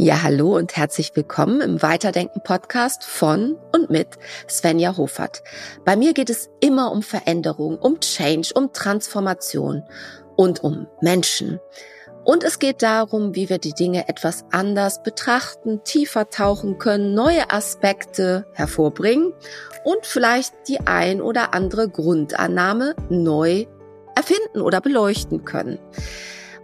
Ja, hallo und herzlich willkommen im Weiterdenken Podcast von und mit Svenja Hofert. Bei mir geht es immer um Veränderung, um Change, um Transformation und um Menschen. Und es geht darum, wie wir die Dinge etwas anders betrachten, tiefer tauchen können, neue Aspekte hervorbringen und vielleicht die ein oder andere Grundannahme neu erfinden oder beleuchten können.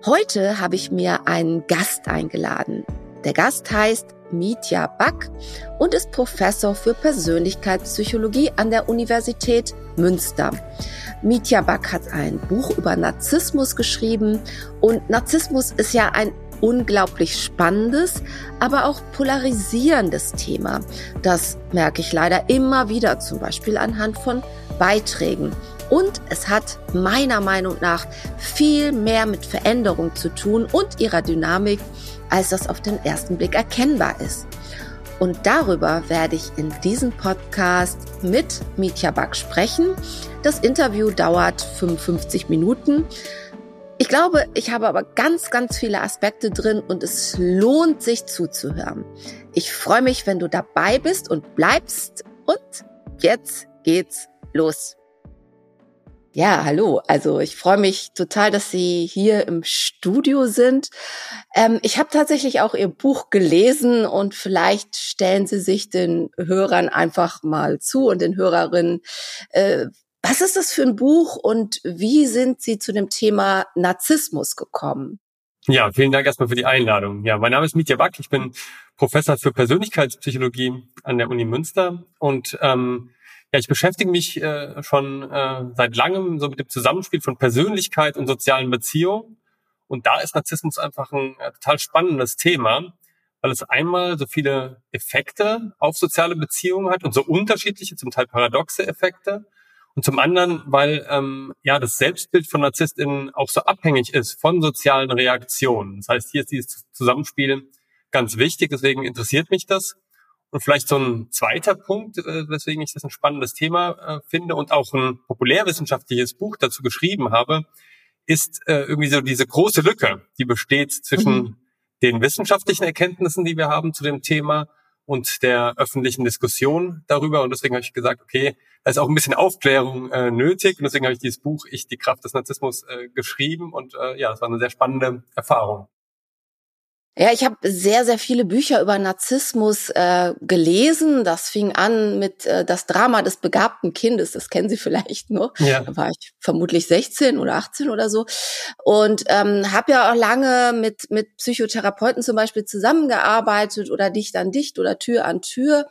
Heute habe ich mir einen Gast eingeladen. Der Gast heißt Mitya Back und ist Professor für Persönlichkeitspsychologie an der Universität Münster. Mitya Back hat ein Buch über Narzissmus geschrieben und Narzissmus ist ja ein unglaublich spannendes, aber auch polarisierendes Thema. Das merke ich leider immer wieder, zum Beispiel anhand von Beiträgen. Und es hat meiner Meinung nach viel mehr mit Veränderung zu tun und ihrer Dynamik, als das auf den ersten Blick erkennbar ist. Und darüber werde ich in diesem Podcast mit Mitya Back sprechen. Das Interview dauert 55 Minuten. Ich glaube, ich habe aber ganz, ganz viele Aspekte drin und es lohnt sich zuzuhören. Ich freue mich, wenn du dabei bist und bleibst. Und jetzt geht's los. Ja, hallo. Also ich freue mich total, dass Sie hier im Studio sind. Ähm, ich habe tatsächlich auch Ihr Buch gelesen und vielleicht stellen Sie sich den Hörern einfach mal zu und den Hörerinnen. Äh, was ist das für ein Buch und wie sind Sie zu dem Thema Narzissmus gekommen? Ja, vielen Dank erstmal für die Einladung. Ja, mein Name ist Mitya Back. Ich bin Professor für Persönlichkeitspsychologie an der Uni Münster und ähm, ja, ich beschäftige mich äh, schon äh, seit langem so mit dem Zusammenspiel von Persönlichkeit und sozialen Beziehungen. Und da ist Narzissmus einfach ein äh, total spannendes Thema, weil es einmal so viele Effekte auf soziale Beziehungen hat und so unterschiedliche, zum Teil paradoxe Effekte. Und zum anderen, weil ähm, ja das Selbstbild von NarzisstInnen auch so abhängig ist von sozialen Reaktionen. Das heißt, hier ist dieses Zusammenspiel ganz wichtig, deswegen interessiert mich das. Und vielleicht so ein zweiter Punkt, äh, weswegen ich das ein spannendes Thema äh, finde und auch ein populärwissenschaftliches Buch dazu geschrieben habe, ist äh, irgendwie so diese große Lücke, die besteht zwischen mhm. den wissenschaftlichen Erkenntnissen, die wir haben zu dem Thema und der öffentlichen Diskussion darüber. Und deswegen habe ich gesagt, okay, da ist auch ein bisschen Aufklärung äh, nötig. Und deswegen habe ich dieses Buch Ich, die Kraft des Narzissmus äh, geschrieben. Und äh, ja, das war eine sehr spannende Erfahrung. Ja, ich habe sehr, sehr viele Bücher über Narzissmus äh, gelesen. Das fing an mit äh, das Drama des begabten Kindes. Das kennen Sie vielleicht noch. Ja. Da war ich vermutlich 16 oder 18 oder so. Und ähm, habe ja auch lange mit, mit Psychotherapeuten zum Beispiel zusammengearbeitet oder Dicht an Dicht oder Tür an Tür.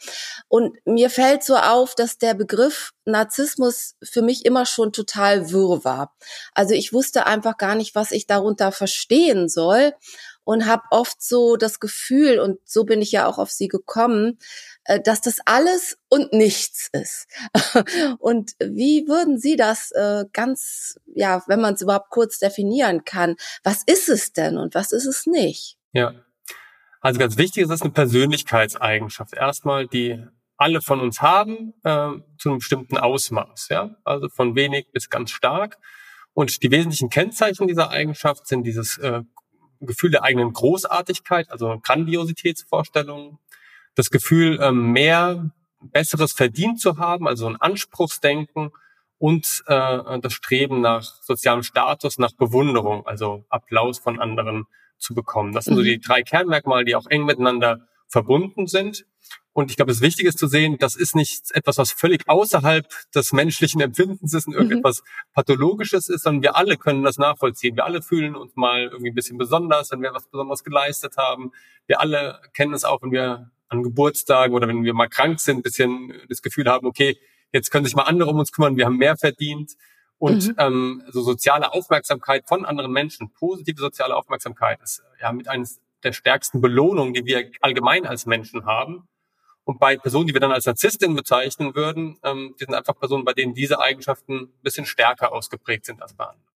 Und mir fällt so auf, dass der Begriff Narzissmus für mich immer schon total wirr war. Also ich wusste einfach gar nicht, was ich darunter verstehen soll und habe oft so das Gefühl, und so bin ich ja auch auf sie gekommen, äh, dass das alles und nichts ist. Und wie würden Sie das äh, ganz, ja, wenn man es überhaupt kurz definieren kann, was ist es denn und was ist es nicht? Ja, also ganz wichtig ist es eine Persönlichkeitseigenschaft. Erstmal, die alle von uns haben, äh, zu einem bestimmten Ausmaß, ja, also von wenig bis ganz stark. Und die wesentlichen Kennzeichen dieser Eigenschaft sind dieses äh, Gefühl der eigenen Großartigkeit, also Grandiositätsvorstellungen, das Gefühl, ähm, mehr Besseres verdient zu haben, also ein Anspruchsdenken und äh, das Streben nach sozialem Status, nach Bewunderung, also Applaus von anderen zu bekommen. Das sind so mhm. die drei Kernmerkmale, die auch eng miteinander verbunden sind. Und ich glaube, es wichtig ist zu sehen, das ist nicht etwas, was völlig außerhalb des menschlichen Empfindens ist und irgendetwas mhm. Pathologisches ist, sondern wir alle können das nachvollziehen. Wir alle fühlen uns mal irgendwie ein bisschen besonders, wenn wir was Besonderes geleistet haben. Wir alle kennen es auch, wenn wir an Geburtstagen oder wenn wir mal krank sind, ein bisschen das Gefühl haben, okay, jetzt können sich mal andere um uns kümmern, wir haben mehr verdient. Und mhm. ähm, so soziale Aufmerksamkeit von anderen Menschen, positive soziale Aufmerksamkeit ist ja mit eines der stärksten Belohnungen, die wir allgemein als Menschen haben. Und bei Personen, die wir dann als Narzisstin bezeichnen würden, ähm, die sind einfach Personen, bei denen diese Eigenschaften ein bisschen stärker ausgeprägt sind als bei anderen.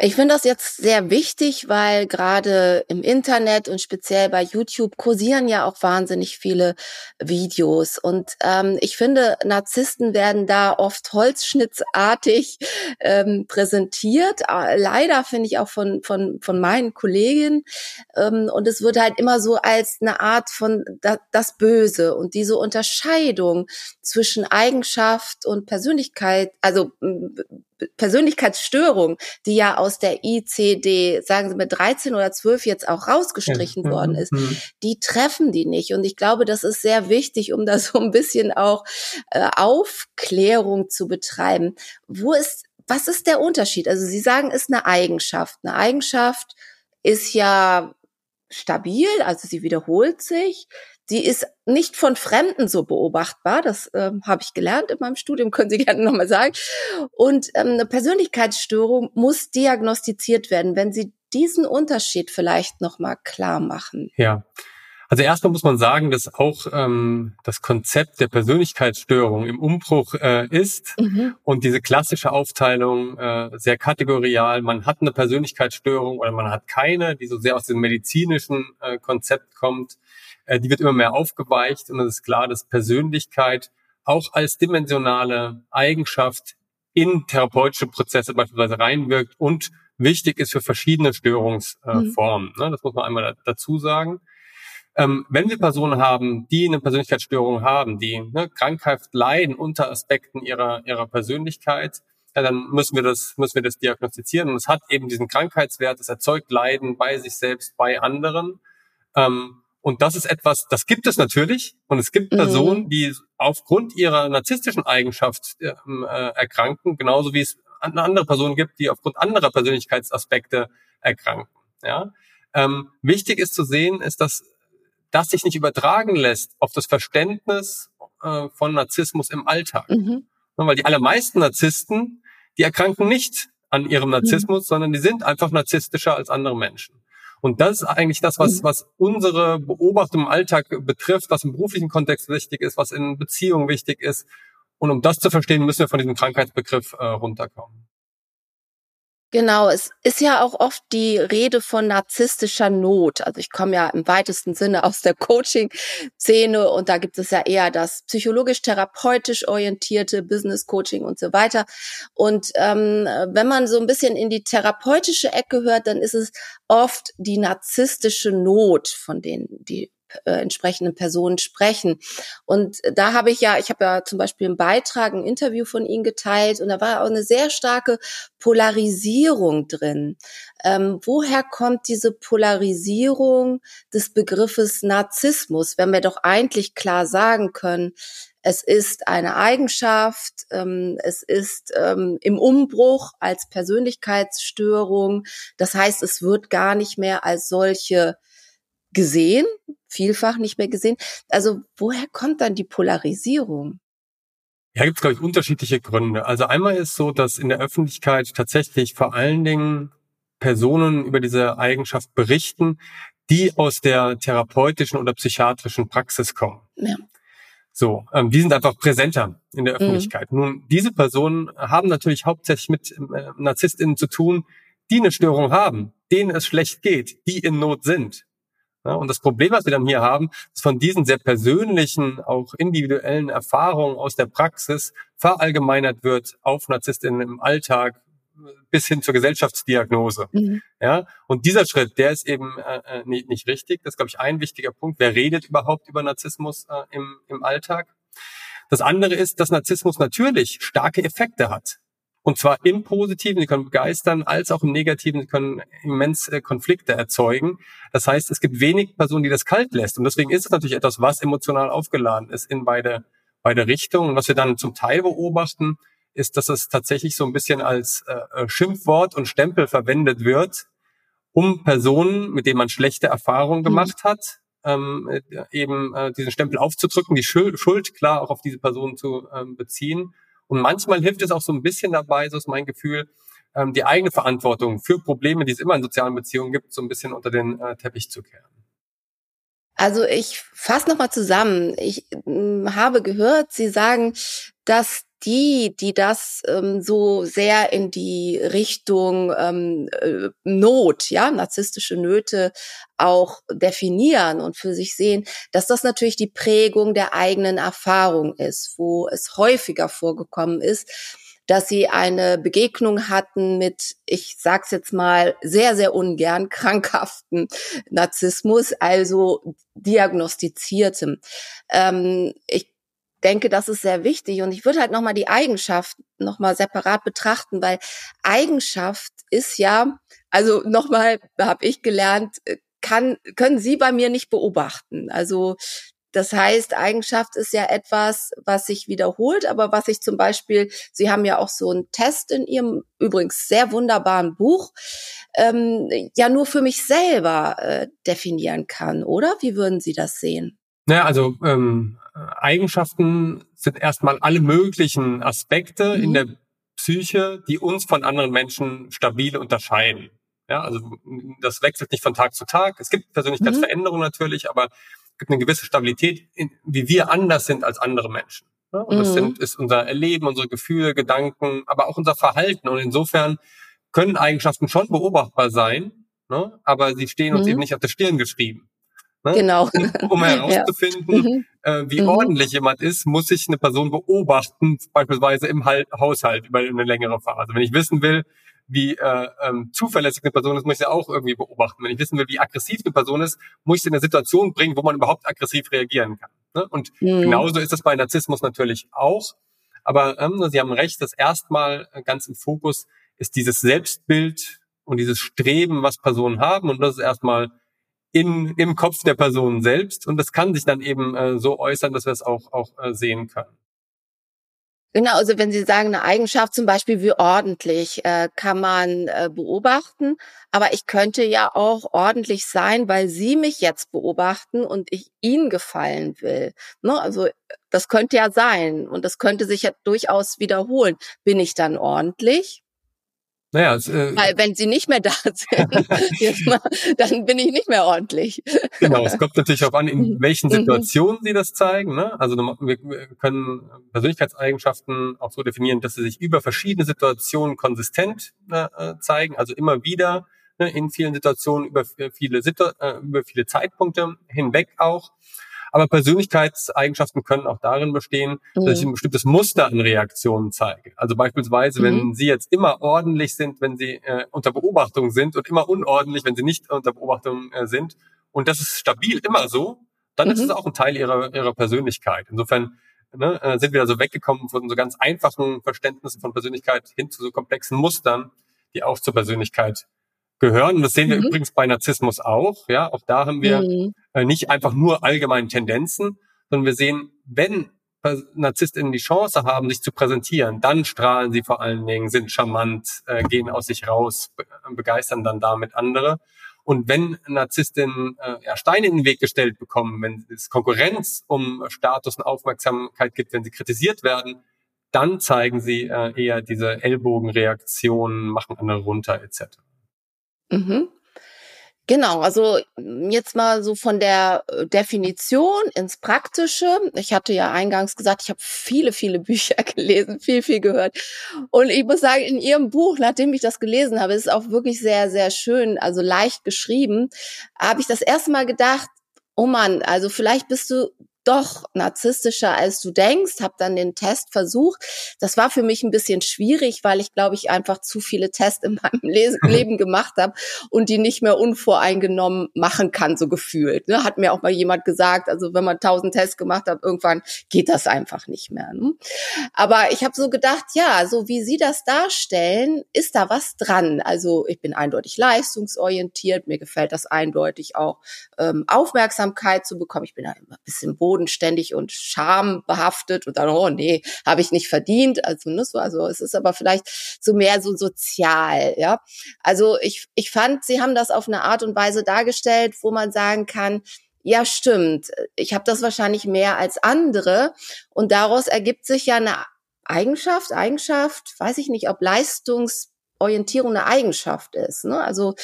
Ich finde das jetzt sehr wichtig, weil gerade im Internet und speziell bei YouTube kursieren ja auch wahnsinnig viele Videos. Und ähm, ich finde, Narzissten werden da oft holzschnittsartig ähm, präsentiert. Leider finde ich auch von, von, von meinen Kolleginnen. Ähm, und es wird halt immer so als eine Art von da, das Böse und diese Unterscheidung zwischen Eigenschaft und Persönlichkeit, also Persönlichkeitsstörung, die ja aus der ICD, sagen Sie mit 13 oder 12 jetzt auch rausgestrichen ja. worden mhm. ist, mhm. die treffen die nicht. Und ich glaube, das ist sehr wichtig, um da so ein bisschen auch äh, Aufklärung zu betreiben. Wo ist, was ist der Unterschied? Also Sie sagen, ist eine Eigenschaft. Eine Eigenschaft ist ja stabil, also sie wiederholt sich. Sie ist nicht von Fremden so beobachtbar. Das ähm, habe ich gelernt in meinem Studium, können Sie gerne nochmal sagen. Und ähm, eine Persönlichkeitsstörung muss diagnostiziert werden. Wenn Sie diesen Unterschied vielleicht nochmal klar machen. Ja. Also erstmal muss man sagen, dass auch ähm, das Konzept der Persönlichkeitsstörung im Umbruch äh, ist mhm. und diese klassische Aufteilung äh, sehr kategorial, man hat eine Persönlichkeitsstörung oder man hat keine, die so sehr aus dem medizinischen äh, Konzept kommt, äh, die wird immer mehr aufgeweicht und es ist klar, dass Persönlichkeit auch als dimensionale Eigenschaft in therapeutische Prozesse beispielsweise reinwirkt und wichtig ist für verschiedene Störungsformen. Mhm. Ne? Das muss man einmal dazu sagen. Ähm, wenn wir Personen haben, die eine Persönlichkeitsstörung haben, die ne, krankhaft leiden unter Aspekten ihrer, ihrer Persönlichkeit, ja, dann müssen wir das, müssen wir das diagnostizieren. Und es hat eben diesen Krankheitswert, es erzeugt Leiden bei sich selbst, bei anderen. Ähm, und das ist etwas, das gibt es natürlich. Und es gibt mhm. Personen, die aufgrund ihrer narzisstischen Eigenschaft ähm, äh, erkranken, genauso wie es andere Personen gibt, die aufgrund anderer Persönlichkeitsaspekte erkranken. Ja? Ähm, wichtig ist zu sehen, ist, dass das sich nicht übertragen lässt auf das Verständnis äh, von Narzissmus im Alltag. Mhm. Weil die allermeisten Narzissten, die erkranken nicht an ihrem Narzissmus, mhm. sondern die sind einfach narzisstischer als andere Menschen. Und das ist eigentlich das, was, mhm. was unsere Beobachtung im Alltag betrifft, was im beruflichen Kontext wichtig ist, was in Beziehungen wichtig ist. Und um das zu verstehen, müssen wir von diesem Krankheitsbegriff äh, runterkommen. Genau, es ist ja auch oft die Rede von narzisstischer Not. Also ich komme ja im weitesten Sinne aus der Coaching-Szene und da gibt es ja eher das psychologisch-therapeutisch orientierte Business-Coaching und so weiter. Und ähm, wenn man so ein bisschen in die therapeutische Ecke hört, dann ist es oft die narzisstische Not, von denen die äh, entsprechenden Personen sprechen. Und da habe ich ja, ich habe ja zum Beispiel einen Beitrag, ein Interview von Ihnen geteilt und da war auch eine sehr starke Polarisierung drin. Ähm, woher kommt diese Polarisierung des Begriffes Narzissmus, wenn wir doch eigentlich klar sagen können, es ist eine Eigenschaft, ähm, es ist ähm, im Umbruch als Persönlichkeitsstörung. Das heißt, es wird gar nicht mehr als solche gesehen, vielfach nicht mehr gesehen. Also woher kommt dann die Polarisierung? Ja, gibt es, glaube ich, unterschiedliche Gründe. Also einmal ist so, dass in der Öffentlichkeit tatsächlich vor allen Dingen Personen über diese Eigenschaft berichten, die aus der therapeutischen oder psychiatrischen Praxis kommen. Ja. So, ähm, die sind einfach präsenter in der mhm. Öffentlichkeit. Mhm. Nun, diese Personen haben natürlich hauptsächlich mit äh, NarzisstInnen zu tun, die eine Störung haben, denen es schlecht geht, die in Not sind. Ja, und das Problem, was wir dann hier haben, ist von diesen sehr persönlichen, auch individuellen Erfahrungen aus der Praxis verallgemeinert wird auf Narzisstinnen im Alltag bis hin zur Gesellschaftsdiagnose. Mhm. Ja, und dieser Schritt, der ist eben äh, äh nicht, nicht richtig. Das ist, glaube ich, ein wichtiger Punkt. Wer redet überhaupt über Narzissmus äh, im, im Alltag? Das andere ist, dass Narzissmus natürlich starke Effekte hat. Und zwar im Positiven, sie können begeistern, als auch im Negativen, sie können immens äh, Konflikte erzeugen. Das heißt, es gibt wenig Personen, die das kalt lässt. Und deswegen ist es natürlich etwas, was emotional aufgeladen ist in beide, beide Richtungen. Und was wir dann zum Teil beobachten, ist, dass es tatsächlich so ein bisschen als äh, äh Schimpfwort und Stempel verwendet wird, um Personen, mit denen man schlechte Erfahrungen mhm. gemacht hat, ähm, äh, eben äh, diesen Stempel aufzudrücken, die Schuld, Schuld klar auch auf diese Person zu ähm, beziehen und manchmal hilft es auch so ein bisschen dabei, so ist mein Gefühl, ähm, die eigene Verantwortung für Probleme, die es immer in sozialen Beziehungen gibt, so ein bisschen unter den äh, Teppich zu kehren. Also ich fasse nochmal zusammen. Ich habe gehört, Sie sagen, dass die, die das ähm, so sehr in die Richtung ähm, äh, Not, ja, narzisstische Nöte auch definieren und für sich sehen, dass das natürlich die Prägung der eigenen Erfahrung ist, wo es häufiger vorgekommen ist, dass sie eine Begegnung hatten mit, ich sag's jetzt mal sehr, sehr ungern, krankhaften Narzissmus, also diagnostiziertem. Ähm, ich denke, das ist sehr wichtig und ich würde halt nochmal die Eigenschaft nochmal separat betrachten, weil Eigenschaft ist ja, also nochmal habe ich gelernt, kann, können Sie bei mir nicht beobachten. Also das heißt, Eigenschaft ist ja etwas, was sich wiederholt, aber was ich zum Beispiel, Sie haben ja auch so einen Test in Ihrem übrigens sehr wunderbaren Buch, ähm, ja nur für mich selber äh, definieren kann, oder? Wie würden Sie das sehen? Naja, also ähm, Eigenschaften sind erstmal alle möglichen Aspekte mhm. in der Psyche, die uns von anderen Menschen stabil unterscheiden. Ja, also das wechselt nicht von Tag zu Tag. Es gibt Persönlichkeitsveränderungen mhm. natürlich, aber gibt eine gewisse Stabilität, in, wie wir anders sind als andere Menschen. Ne? Und das mhm. sind, ist unser Erleben, unsere Gefühle, Gedanken, aber auch unser Verhalten. Und insofern können Eigenschaften schon beobachtbar sein, ne? aber sie stehen uns mhm. eben nicht auf der Stirn geschrieben. Ne? Genau. Um, um herauszufinden, ja. äh, wie mhm. ordentlich jemand ist, muss ich eine Person beobachten, beispielsweise im Haushalt über eine längere Phase. Wenn ich wissen will, wie äh, ähm, zuverlässig eine Person ist, muss ich sie auch irgendwie beobachten. Wenn ich wissen will, wie aggressiv eine Person ist, muss ich sie in eine Situation bringen, wo man überhaupt aggressiv reagieren kann. Ne? Und mhm. genauso ist das bei Narzissmus natürlich auch. Aber ähm, Sie haben recht, das erstmal ganz im Fokus ist dieses Selbstbild und dieses Streben, was Personen haben. Und das ist erstmal in, im Kopf der Person selbst. Und das kann sich dann eben äh, so äußern, dass wir es auch, auch äh, sehen können. Genau, also wenn Sie sagen, eine Eigenschaft zum Beispiel wie ordentlich, äh, kann man äh, beobachten. Aber ich könnte ja auch ordentlich sein, weil Sie mich jetzt beobachten und ich Ihnen gefallen will. Ne? Also das könnte ja sein und das könnte sich ja durchaus wiederholen. Bin ich dann ordentlich? Naja, es, äh, Weil wenn sie nicht mehr da sind, mal, dann bin ich nicht mehr ordentlich. Genau, es kommt natürlich auch an, in mhm. welchen mhm. Situationen sie das zeigen. Ne? Also wir können Persönlichkeitseigenschaften auch so definieren, dass sie sich über verschiedene Situationen konsistent äh, zeigen, also immer wieder ne, in vielen Situationen über viele, Situ äh, über viele Zeitpunkte hinweg auch. Aber Persönlichkeitseigenschaften können auch darin bestehen, mhm. dass ich ein bestimmtes Muster an Reaktionen zeige. Also beispielsweise, mhm. wenn Sie jetzt immer ordentlich sind, wenn Sie äh, unter Beobachtung sind und immer unordentlich, wenn Sie nicht unter Beobachtung äh, sind. Und das ist stabil immer so, dann mhm. ist es auch ein Teil Ihrer, Ihrer Persönlichkeit. Insofern ne, äh, sind wir also weggekommen von so ganz einfachen Verständnissen von Persönlichkeit hin zu so komplexen Mustern, die auch zur Persönlichkeit gehören. Und das sehen wir mhm. übrigens bei Narzissmus auch. Ja, auch da haben wir mhm. Nicht einfach nur allgemeine Tendenzen, sondern wir sehen, wenn NarzisstInnen die Chance haben, sich zu präsentieren, dann strahlen sie vor allen Dingen, sind charmant, äh, gehen aus sich raus, be begeistern dann damit andere. Und wenn Narzisstinnen äh, ja, Steine in den Weg gestellt bekommen, wenn es Konkurrenz um Status und Aufmerksamkeit gibt, wenn sie kritisiert werden, dann zeigen sie äh, eher diese Ellbogenreaktionen, machen andere runter etc. Mhm. Genau, also jetzt mal so von der äh, Definition ins Praktische. Ich hatte ja eingangs gesagt, ich habe viele, viele Bücher gelesen, viel, viel gehört. Und ich muss sagen, in Ihrem Buch, nachdem ich das gelesen habe, ist es auch wirklich sehr, sehr schön, also leicht geschrieben, habe ich das erste Mal gedacht, oh Mann, also vielleicht bist du doch narzisstischer, als du denkst, habe dann den Test versucht. Das war für mich ein bisschen schwierig, weil ich glaube ich einfach zu viele Tests in meinem Le mhm. Leben gemacht habe und die nicht mehr unvoreingenommen machen kann, so gefühlt. Ne? Hat mir auch mal jemand gesagt, also wenn man tausend Tests gemacht hat, irgendwann geht das einfach nicht mehr. Ne? Aber ich habe so gedacht, ja, so wie Sie das darstellen, ist da was dran. Also ich bin eindeutig leistungsorientiert, mir gefällt das eindeutig auch, ähm, Aufmerksamkeit zu bekommen. Ich bin da immer ein bisschen boden bodenständig und schambehaftet und dann, oh nee, habe ich nicht verdient. Also, ne, so, also es ist aber vielleicht so mehr so sozial, ja. Also ich, ich fand, sie haben das auf eine Art und Weise dargestellt, wo man sagen kann, ja, stimmt, ich habe das wahrscheinlich mehr als andere und daraus ergibt sich ja eine Eigenschaft, Eigenschaft, weiß ich nicht, ob Leistungsorientierung eine Eigenschaft ist. Ne? Also,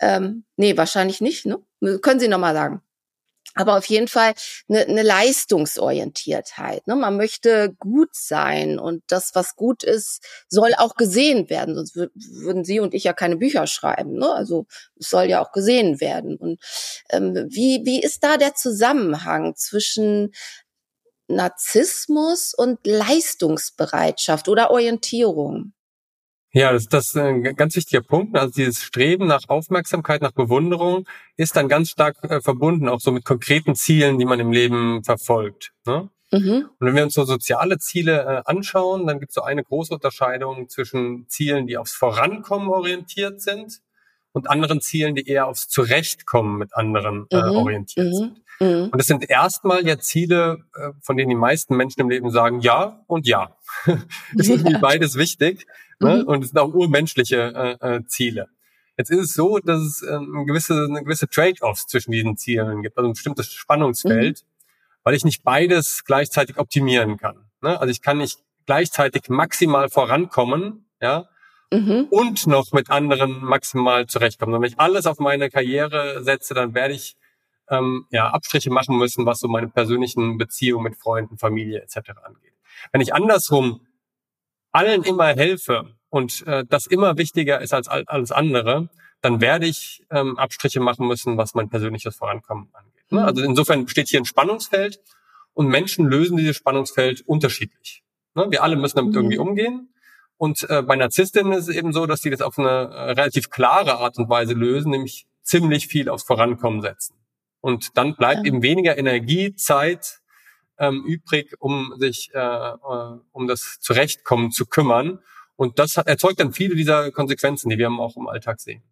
ähm, nee, wahrscheinlich nicht. Ne? Können Sie nochmal sagen? Aber auf jeden Fall eine, eine Leistungsorientiertheit. Ne? Man möchte gut sein und das, was gut ist, soll auch gesehen werden. Sonst würden Sie und ich ja keine Bücher schreiben. Ne? Also es soll ja auch gesehen werden. Und ähm, wie, wie ist da der Zusammenhang zwischen Narzissmus und Leistungsbereitschaft oder Orientierung? Ja, das, das ist ein ganz wichtiger Punkt. Also dieses Streben nach Aufmerksamkeit, nach Bewunderung ist dann ganz stark äh, verbunden, auch so mit konkreten Zielen, die man im Leben verfolgt. Ne? Mhm. Und wenn wir uns so soziale Ziele äh, anschauen, dann gibt es so eine große Unterscheidung zwischen Zielen, die aufs Vorankommen orientiert sind und anderen Zielen, die eher aufs Zurechtkommen mit anderen äh, mhm. orientiert mhm. sind. Mhm. Und das sind erstmal ja Ziele, äh, von denen die meisten Menschen im Leben sagen, ja und ja. ist irgendwie beides wichtig. Ne? Mhm. Und es sind auch urmenschliche äh, äh, Ziele. Jetzt ist es so, dass es ähm, gewisse, eine gewisse Trade-offs zwischen diesen Zielen gibt, also ein bestimmtes Spannungsfeld, mhm. weil ich nicht beides gleichzeitig optimieren kann. Ne? Also ich kann nicht gleichzeitig maximal vorankommen, ja, mhm. und noch mit anderen maximal zurechtkommen. Wenn ich alles auf meine Karriere setze, dann werde ich ähm, ja, Abstriche machen müssen, was so meine persönlichen Beziehungen mit Freunden, Familie etc. angeht. Wenn ich andersrum allen immer helfe und äh, das immer wichtiger ist als alles andere, dann werde ich ähm, Abstriche machen müssen, was mein persönliches Vorankommen angeht. Ne? Also insofern besteht hier ein Spannungsfeld und Menschen lösen dieses Spannungsfeld unterschiedlich. Ne? Wir alle müssen damit mhm. irgendwie umgehen. Und äh, bei Narzisstinnen ist es eben so, dass die das auf eine äh, relativ klare Art und Weise lösen, nämlich ziemlich viel aufs Vorankommen setzen. Und dann bleibt ja. eben weniger Energie, Zeit ähm, übrig, um sich äh, äh, um das Zurechtkommen zu kümmern. Und das erzeugt dann viele dieser Konsequenzen, die wir auch im Alltag sehen.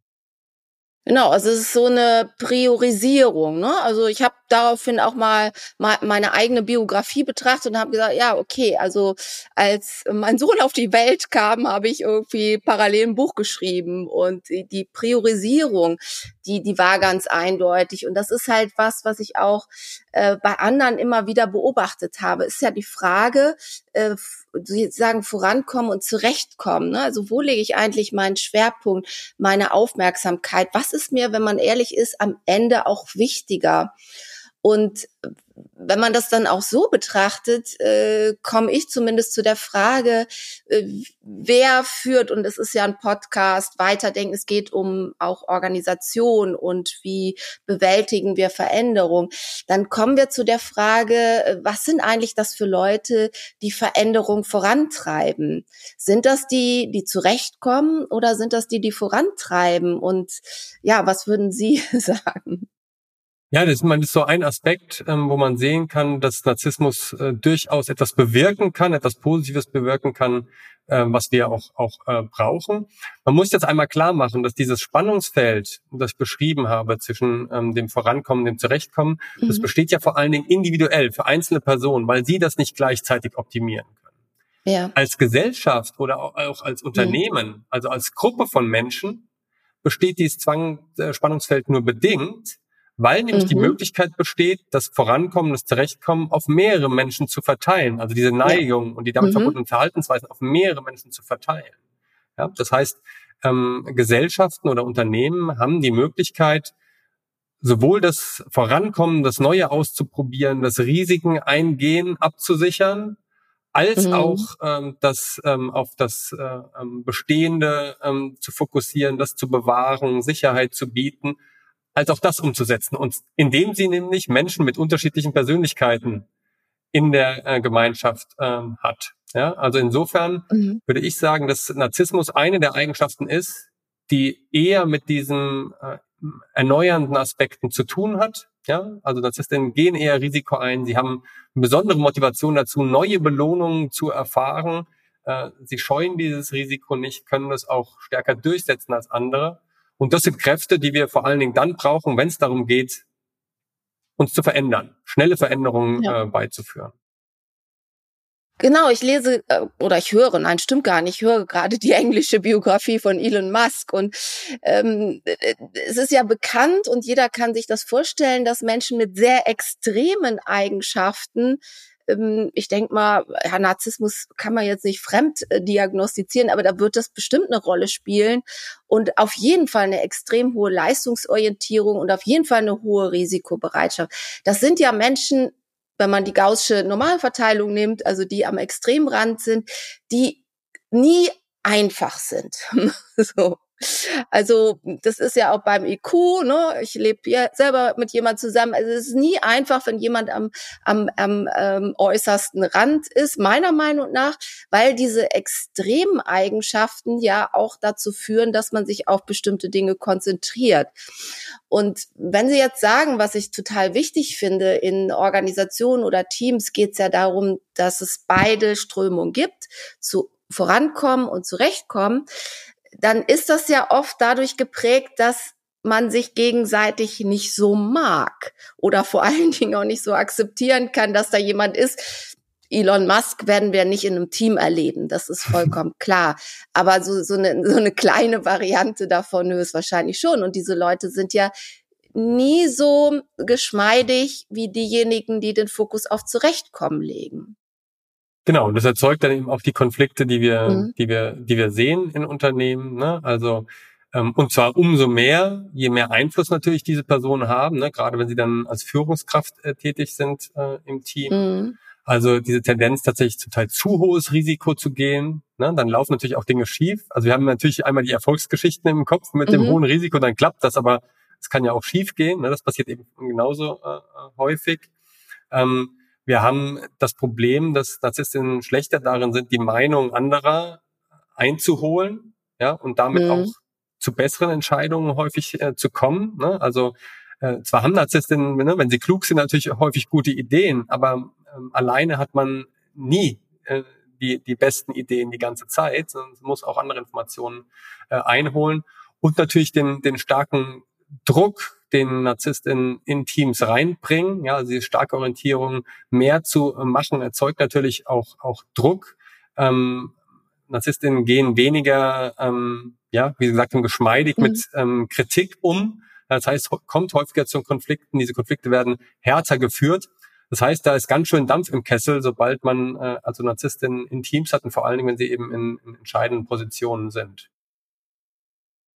Genau, also es ist so eine Priorisierung. Ne? Also ich habe daraufhin auch mal, mal meine eigene Biografie betrachtet und habe gesagt, ja, okay, also als mein Sohn auf die Welt kam, habe ich irgendwie parallel ein Buch geschrieben und die, die Priorisierung, die, die war ganz eindeutig. Und das ist halt was, was ich auch äh, bei anderen immer wieder beobachtet habe. Ist ja die Frage, äh, sagen vorankommen und zurechtkommen. Ne? Also wo lege ich eigentlich meinen Schwerpunkt, meine Aufmerksamkeit? Was ist mir, wenn man ehrlich ist, am Ende auch wichtiger? Und wenn man das dann auch so betrachtet, äh, komme ich zumindest zu der Frage, äh, wer führt, und es ist ja ein Podcast, weiterdenken, es geht um auch Organisation und wie bewältigen wir Veränderung. Dann kommen wir zu der Frage, äh, was sind eigentlich das für Leute, die Veränderung vorantreiben? Sind das die, die zurechtkommen oder sind das die, die vorantreiben? Und ja, was würden Sie sagen? Ja, das, man ist so ein Aspekt, ähm, wo man sehen kann, dass Narzissmus äh, durchaus etwas bewirken kann, etwas Positives bewirken kann, äh, was wir auch, auch äh, brauchen. Man muss jetzt einmal klar machen, dass dieses Spannungsfeld, das ich beschrieben habe, zwischen ähm, dem Vorankommen, dem Zurechtkommen, mhm. das besteht ja vor allen Dingen individuell für einzelne Personen, weil sie das nicht gleichzeitig optimieren können. Ja. Als Gesellschaft oder auch als Unternehmen, mhm. also als Gruppe von Menschen, besteht dieses Zwang, äh, Spannungsfeld nur bedingt, weil nämlich mhm. die Möglichkeit besteht, das Vorankommen, das Zurechtkommen auf mehrere Menschen zu verteilen. Also diese Neigung ja. und die damit mhm. verbundenen Verhaltensweisen auf mehrere Menschen zu verteilen. Ja, das heißt, ähm, Gesellschaften oder Unternehmen haben die Möglichkeit, sowohl das Vorankommen, das Neue auszuprobieren, das Risiken eingehen, abzusichern, als mhm. auch ähm, das ähm, auf das äh, ähm, Bestehende ähm, zu fokussieren, das zu bewahren, Sicherheit zu bieten als auch das umzusetzen. Und indem sie nämlich Menschen mit unterschiedlichen Persönlichkeiten in der äh, Gemeinschaft ähm, hat. Ja, also insofern mhm. würde ich sagen, dass Narzissmus eine der Eigenschaften ist, die eher mit diesen äh, erneuernden Aspekten zu tun hat. Ja, also Narzisstinnen gehen eher Risiko ein. Sie haben eine besondere Motivation dazu, neue Belohnungen zu erfahren. Äh, sie scheuen dieses Risiko nicht, können es auch stärker durchsetzen als andere. Und das sind Kräfte, die wir vor allen Dingen dann brauchen, wenn es darum geht, uns zu verändern, schnelle Veränderungen ja. äh, beizuführen. Genau, ich lese äh, oder ich höre, nein, stimmt gar nicht, ich höre gerade die englische Biografie von Elon Musk und ähm, äh, es ist ja bekannt und jeder kann sich das vorstellen, dass Menschen mit sehr extremen Eigenschaften ich denke mal, ja, Narzissmus kann man jetzt nicht fremd äh, diagnostizieren, aber da wird das bestimmt eine Rolle spielen und auf jeden Fall eine extrem hohe Leistungsorientierung und auf jeden Fall eine hohe Risikobereitschaft. Das sind ja Menschen, wenn man die gaußsche Normalverteilung nimmt, also die am Extremrand sind, die nie einfach sind. so. Also das ist ja auch beim IQ, ne? Ich lebe ja selber mit jemand zusammen. Also es ist nie einfach, wenn jemand am, am, am ähm, äußersten Rand ist, meiner Meinung nach, weil diese extremen Eigenschaften ja auch dazu führen, dass man sich auf bestimmte Dinge konzentriert. Und wenn Sie jetzt sagen, was ich total wichtig finde, in Organisationen oder Teams geht es ja darum, dass es beide Strömungen gibt, zu vorankommen und zurechtkommen dann ist das ja oft dadurch geprägt, dass man sich gegenseitig nicht so mag oder vor allen Dingen auch nicht so akzeptieren kann, dass da jemand ist. Elon Musk werden wir nicht in einem Team erleben, das ist vollkommen klar. Aber so, so, eine, so eine kleine Variante davon höchstwahrscheinlich schon. Und diese Leute sind ja nie so geschmeidig wie diejenigen, die den Fokus auf Zurechtkommen legen. Genau, und das erzeugt dann eben auch die Konflikte, die wir, mhm. die wir, die wir sehen in Unternehmen. Ne? Also ähm, und zwar umso mehr, je mehr Einfluss natürlich diese Personen haben, ne? gerade wenn sie dann als Führungskraft äh, tätig sind äh, im Team. Mhm. Also diese Tendenz tatsächlich zum Teil zu hohes Risiko zu gehen, ne? dann laufen natürlich auch Dinge schief. Also wir haben natürlich einmal die Erfolgsgeschichten im Kopf mit mhm. dem hohen Risiko, dann klappt das, aber es kann ja auch schief gehen. Ne? Das passiert eben genauso äh, häufig. Ähm, wir haben das Problem, dass Narzisstinnen schlechter darin sind, die Meinung anderer einzuholen, ja, und damit mhm. auch zu besseren Entscheidungen häufig äh, zu kommen. Ne? Also äh, zwar haben Narzisstinnen, ne, wenn sie klug sind, natürlich häufig gute Ideen, aber ähm, alleine hat man nie äh, die, die besten Ideen die ganze Zeit, sondern muss auch andere Informationen äh, einholen und natürlich den, den starken Druck, den Narzissten in Teams reinbringen. Ja, also diese starke Orientierung mehr zu machen, erzeugt natürlich auch, auch Druck. Ähm, Narzisstinnen gehen weniger, ähm, ja, wie gesagt, geschmeidig mhm. mit ähm, Kritik um. Das heißt, kommt häufiger zu Konflikten. Diese Konflikte werden härter geführt. Das heißt, da ist ganz schön Dampf im Kessel, sobald man äh, also Narzisstinnen in Teams hat und vor allen Dingen, wenn sie eben in, in entscheidenden Positionen sind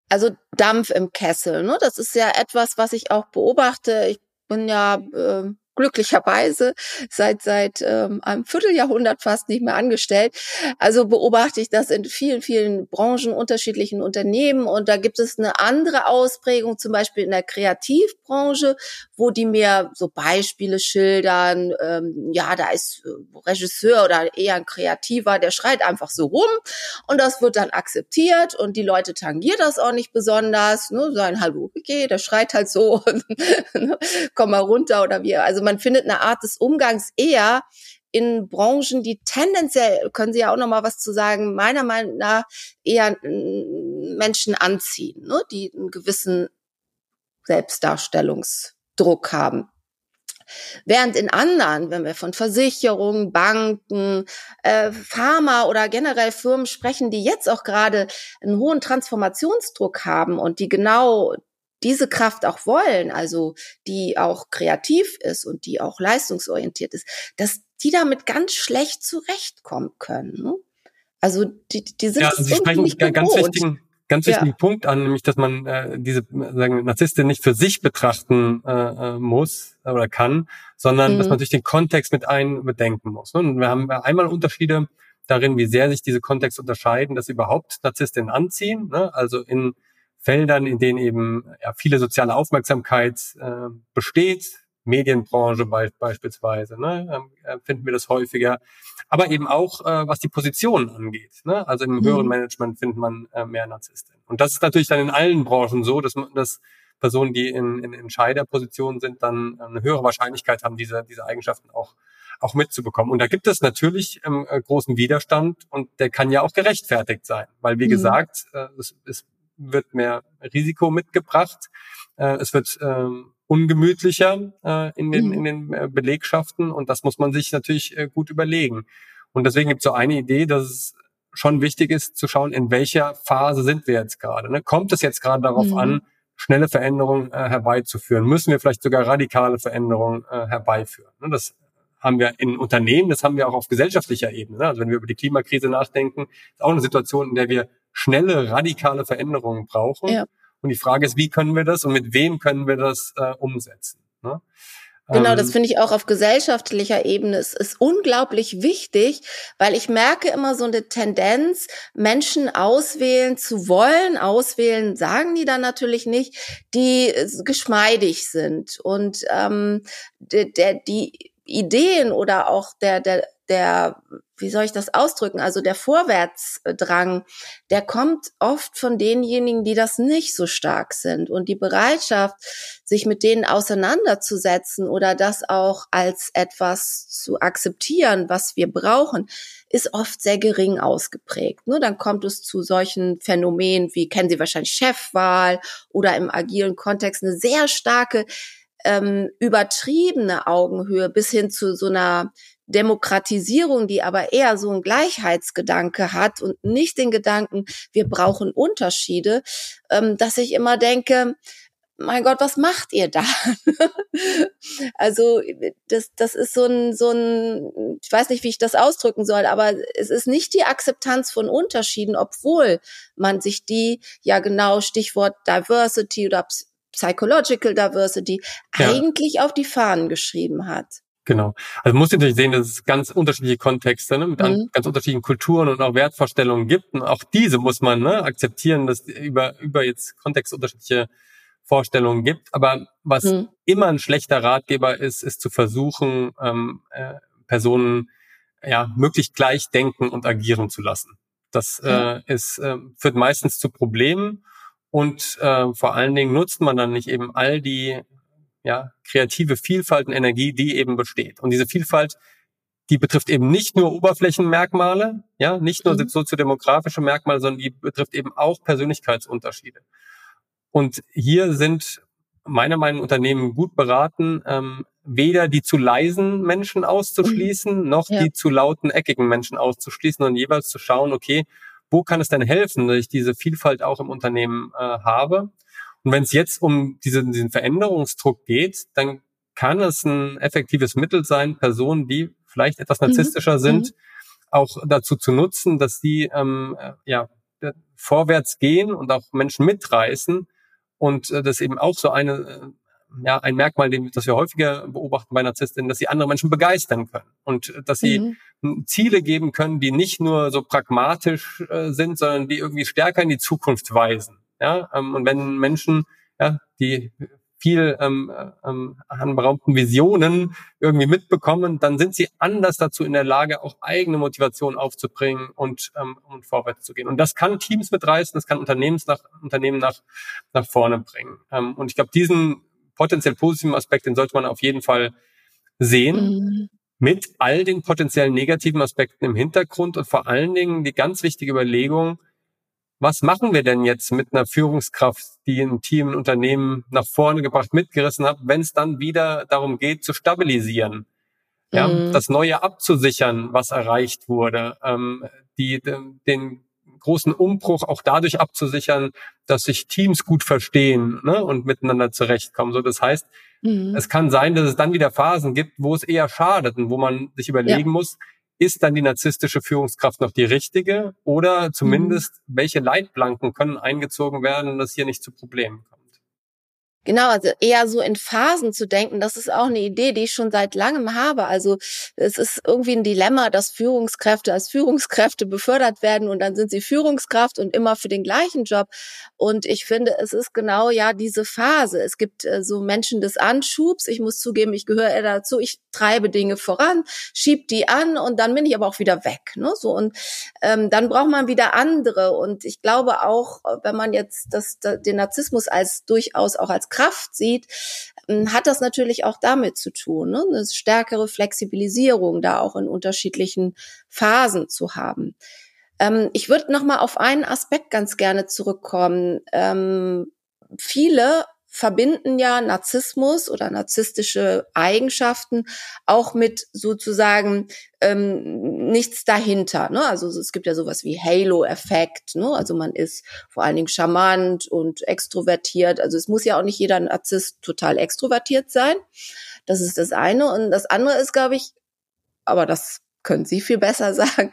also Dampf im Kessel. Ne? Das ist ja etwas, was ich auch beobachte. Ich bin ja äh, glücklicherweise seit seit ähm, einem Vierteljahrhundert fast nicht mehr angestellt. Also beobachte ich das in vielen, vielen Branchen, unterschiedlichen Unternehmen und da gibt es eine andere Ausprägung, zum Beispiel in der Kreativbranche, wo die mir so Beispiele schildern. Ähm, ja, da ist äh, Regisseur oder eher ein Kreativer, der schreit einfach so rum und das wird dann akzeptiert und die Leute tangiert das auch nicht besonders. Ne, sagen Hallo, okay, der schreit halt so, komm mal runter oder wie. Also man findet eine Art des Umgangs eher in Branchen, die tendenziell, können Sie ja auch noch mal was zu sagen, meiner Meinung nach eher Menschen anziehen, ne? die einen gewissen Selbstdarstellungsdruck haben. Während in anderen, wenn wir von Versicherungen, Banken, äh, Pharma oder generell Firmen sprechen, die jetzt auch gerade einen hohen Transformationsdruck haben und die genau diese Kraft auch wollen, also die auch kreativ ist und die auch leistungsorientiert ist, dass die damit ganz schlecht zurechtkommen können. Ne? Also die, die sind ja, Sie sprechen nicht ganz wichtigen, ganz wichtigen ja. Punkt an, nämlich dass man äh, diese sagen Narzisstin nicht für sich betrachten äh, äh muss oder kann, sondern mhm. dass man sich den Kontext mit einbedenken muss. Ne? Und wir haben einmal Unterschiede darin, wie sehr sich diese Kontexte unterscheiden, dass sie überhaupt Narzisstinnen anziehen, ne? also in Feldern, in denen eben ja, viele soziale Aufmerksamkeit äh, besteht, Medienbranche be beispielsweise, ne, äh, finden wir das häufiger, aber eben auch äh, was die Positionen angeht. Ne? Also im mhm. höheren Management findet man äh, mehr Narzisstinnen. Und das ist natürlich dann in allen Branchen so, dass, man, dass Personen, die in, in Entscheiderpositionen sind, dann eine höhere Wahrscheinlichkeit haben, diese, diese Eigenschaften auch auch mitzubekommen. Und da gibt es natürlich ähm, äh, großen Widerstand und der kann ja auch gerechtfertigt sein, weil wie mhm. gesagt, äh, es, es wird mehr Risiko mitgebracht. Äh, es wird ähm, ungemütlicher äh, in den, mhm. in den äh, Belegschaften und das muss man sich natürlich äh, gut überlegen. Und deswegen gibt es so eine Idee, dass es schon wichtig ist zu schauen, in welcher Phase sind wir jetzt gerade. Ne? Kommt es jetzt gerade darauf mhm. an, schnelle Veränderungen äh, herbeizuführen? Müssen wir vielleicht sogar radikale Veränderungen äh, herbeiführen? Ne? Das haben wir in Unternehmen, das haben wir auch auf gesellschaftlicher Ebene. Ne? Also wenn wir über die Klimakrise nachdenken, ist auch eine Situation, in der wir schnelle, radikale Veränderungen brauchen. Ja. Und die Frage ist, wie können wir das und mit wem können wir das äh, umsetzen? Ne? Genau, das ähm, finde ich auch auf gesellschaftlicher Ebene. Es ist unglaublich wichtig, weil ich merke immer so eine Tendenz, Menschen auswählen zu wollen. Auswählen sagen die dann natürlich nicht, die geschmeidig sind. Und ähm, der, der, die Ideen oder auch der, der der, wie soll ich das ausdrücken, also der Vorwärtsdrang, der kommt oft von denjenigen, die das nicht so stark sind. Und die Bereitschaft, sich mit denen auseinanderzusetzen oder das auch als etwas zu akzeptieren, was wir brauchen, ist oft sehr gering ausgeprägt. Ne? Dann kommt es zu solchen Phänomenen wie, kennen Sie wahrscheinlich Chefwahl oder im agilen Kontext eine sehr starke ähm, übertriebene Augenhöhe bis hin zu so einer Demokratisierung, die aber eher so ein Gleichheitsgedanke hat und nicht den Gedanken, wir brauchen Unterschiede, ähm, dass ich immer denke, mein Gott, was macht ihr da? also das, das ist so ein, so ein, ich weiß nicht, wie ich das ausdrücken soll, aber es ist nicht die Akzeptanz von Unterschieden, obwohl man sich die ja genau Stichwort Diversity oder Psychological Diversity ja. eigentlich auf die Fahnen geschrieben hat. Genau. Also muss natürlich sehen, dass es ganz unterschiedliche Kontexte ne, mit mhm. ganz unterschiedlichen Kulturen und auch Wertvorstellungen gibt. Und auch diese muss man ne, akzeptieren, dass über, über jetzt kontextunterschiedliche Vorstellungen gibt. Aber was mhm. immer ein schlechter Ratgeber ist, ist zu versuchen, ähm, äh, Personen ja möglichst gleich denken und agieren zu lassen. Das äh, ist, äh, führt meistens zu Problemen und äh, vor allen Dingen nutzt man dann nicht eben all die ja, kreative Vielfalt und Energie, die eben besteht. Und diese Vielfalt, die betrifft eben nicht nur Oberflächenmerkmale, ja, nicht nur mhm. soziodemografische Merkmale, sondern die betrifft eben auch Persönlichkeitsunterschiede. Und hier sind meiner Meinung nach Unternehmen gut beraten, ähm, weder die zu leisen Menschen auszuschließen, mhm. noch ja. die zu lauten, eckigen Menschen auszuschließen, sondern jeweils zu schauen, okay, wo kann es denn helfen, dass ich diese Vielfalt auch im Unternehmen äh, habe? Und wenn es jetzt um diesen, diesen Veränderungsdruck geht, dann kann es ein effektives Mittel sein, Personen, die vielleicht etwas mhm. narzisstischer mhm. sind, auch dazu zu nutzen, dass sie ähm, äh, ja vorwärts gehen und auch Menschen mitreißen und äh, das eben auch so eine äh, ja ein Merkmal, das wir häufiger beobachten bei Narzisstinnen, dass sie andere Menschen begeistern können und äh, dass sie mhm. Ziele geben können, die nicht nur so pragmatisch äh, sind, sondern die irgendwie stärker in die Zukunft weisen. Ja, ähm, und wenn Menschen, ja, die viel ähm, ähm, anberaumten Visionen irgendwie mitbekommen, dann sind sie anders dazu in der Lage, auch eigene Motivation aufzubringen und, ähm, und vorwärts zu gehen. Und das kann Teams mitreißen, das kann Unternehmens nach, Unternehmen nach, nach vorne bringen. Ähm, und ich glaube, diesen potenziell positiven Aspekt, den sollte man auf jeden Fall sehen. Mhm. Mit all den potenziellen negativen Aspekten im Hintergrund und vor allen Dingen die ganz wichtige Überlegung, was machen wir denn jetzt mit einer Führungskraft, die ein Team, ein Unternehmen nach vorne gebracht, mitgerissen hat, wenn es dann wieder darum geht, zu stabilisieren, ja, mhm. das Neue abzusichern, was erreicht wurde, ähm, die, den großen Umbruch auch dadurch abzusichern, dass sich Teams gut verstehen ne, und miteinander zurechtkommen. So, das heißt, mhm. es kann sein, dass es dann wieder Phasen gibt, wo es eher schadet und wo man sich überlegen ja. muss, ist dann die narzisstische Führungskraft noch die richtige oder zumindest mhm. welche Leitplanken können eingezogen werden, dass hier nicht zu Problemen kommt? Genau, also eher so in Phasen zu denken, das ist auch eine Idee, die ich schon seit langem habe. Also es ist irgendwie ein Dilemma, dass Führungskräfte als Führungskräfte befördert werden und dann sind sie Führungskraft und immer für den gleichen Job. Und ich finde, es ist genau ja diese Phase. Es gibt äh, so Menschen des Anschubs. Ich muss zugeben, ich gehöre eher dazu. Ich treibe Dinge voran, schieb die an und dann bin ich aber auch wieder weg. Ne? So und ähm, dann braucht man wieder andere. Und ich glaube auch, wenn man jetzt das, den Narzissmus als durchaus auch als Kraft sieht, ähm, hat das natürlich auch damit zu tun, ne? eine stärkere Flexibilisierung da auch in unterschiedlichen Phasen zu haben. Ähm, ich würde noch mal auf einen Aspekt ganz gerne zurückkommen. Ähm, viele verbinden ja Narzissmus oder narzisstische Eigenschaften auch mit sozusagen ähm, nichts dahinter. Ne? Also es gibt ja sowas wie Halo-Effekt. Ne? Also man ist vor allen Dingen charmant und extrovertiert. Also es muss ja auch nicht jeder Narzisst total extrovertiert sein. Das ist das eine. Und das andere ist, glaube ich, aber das können Sie viel besser sagen,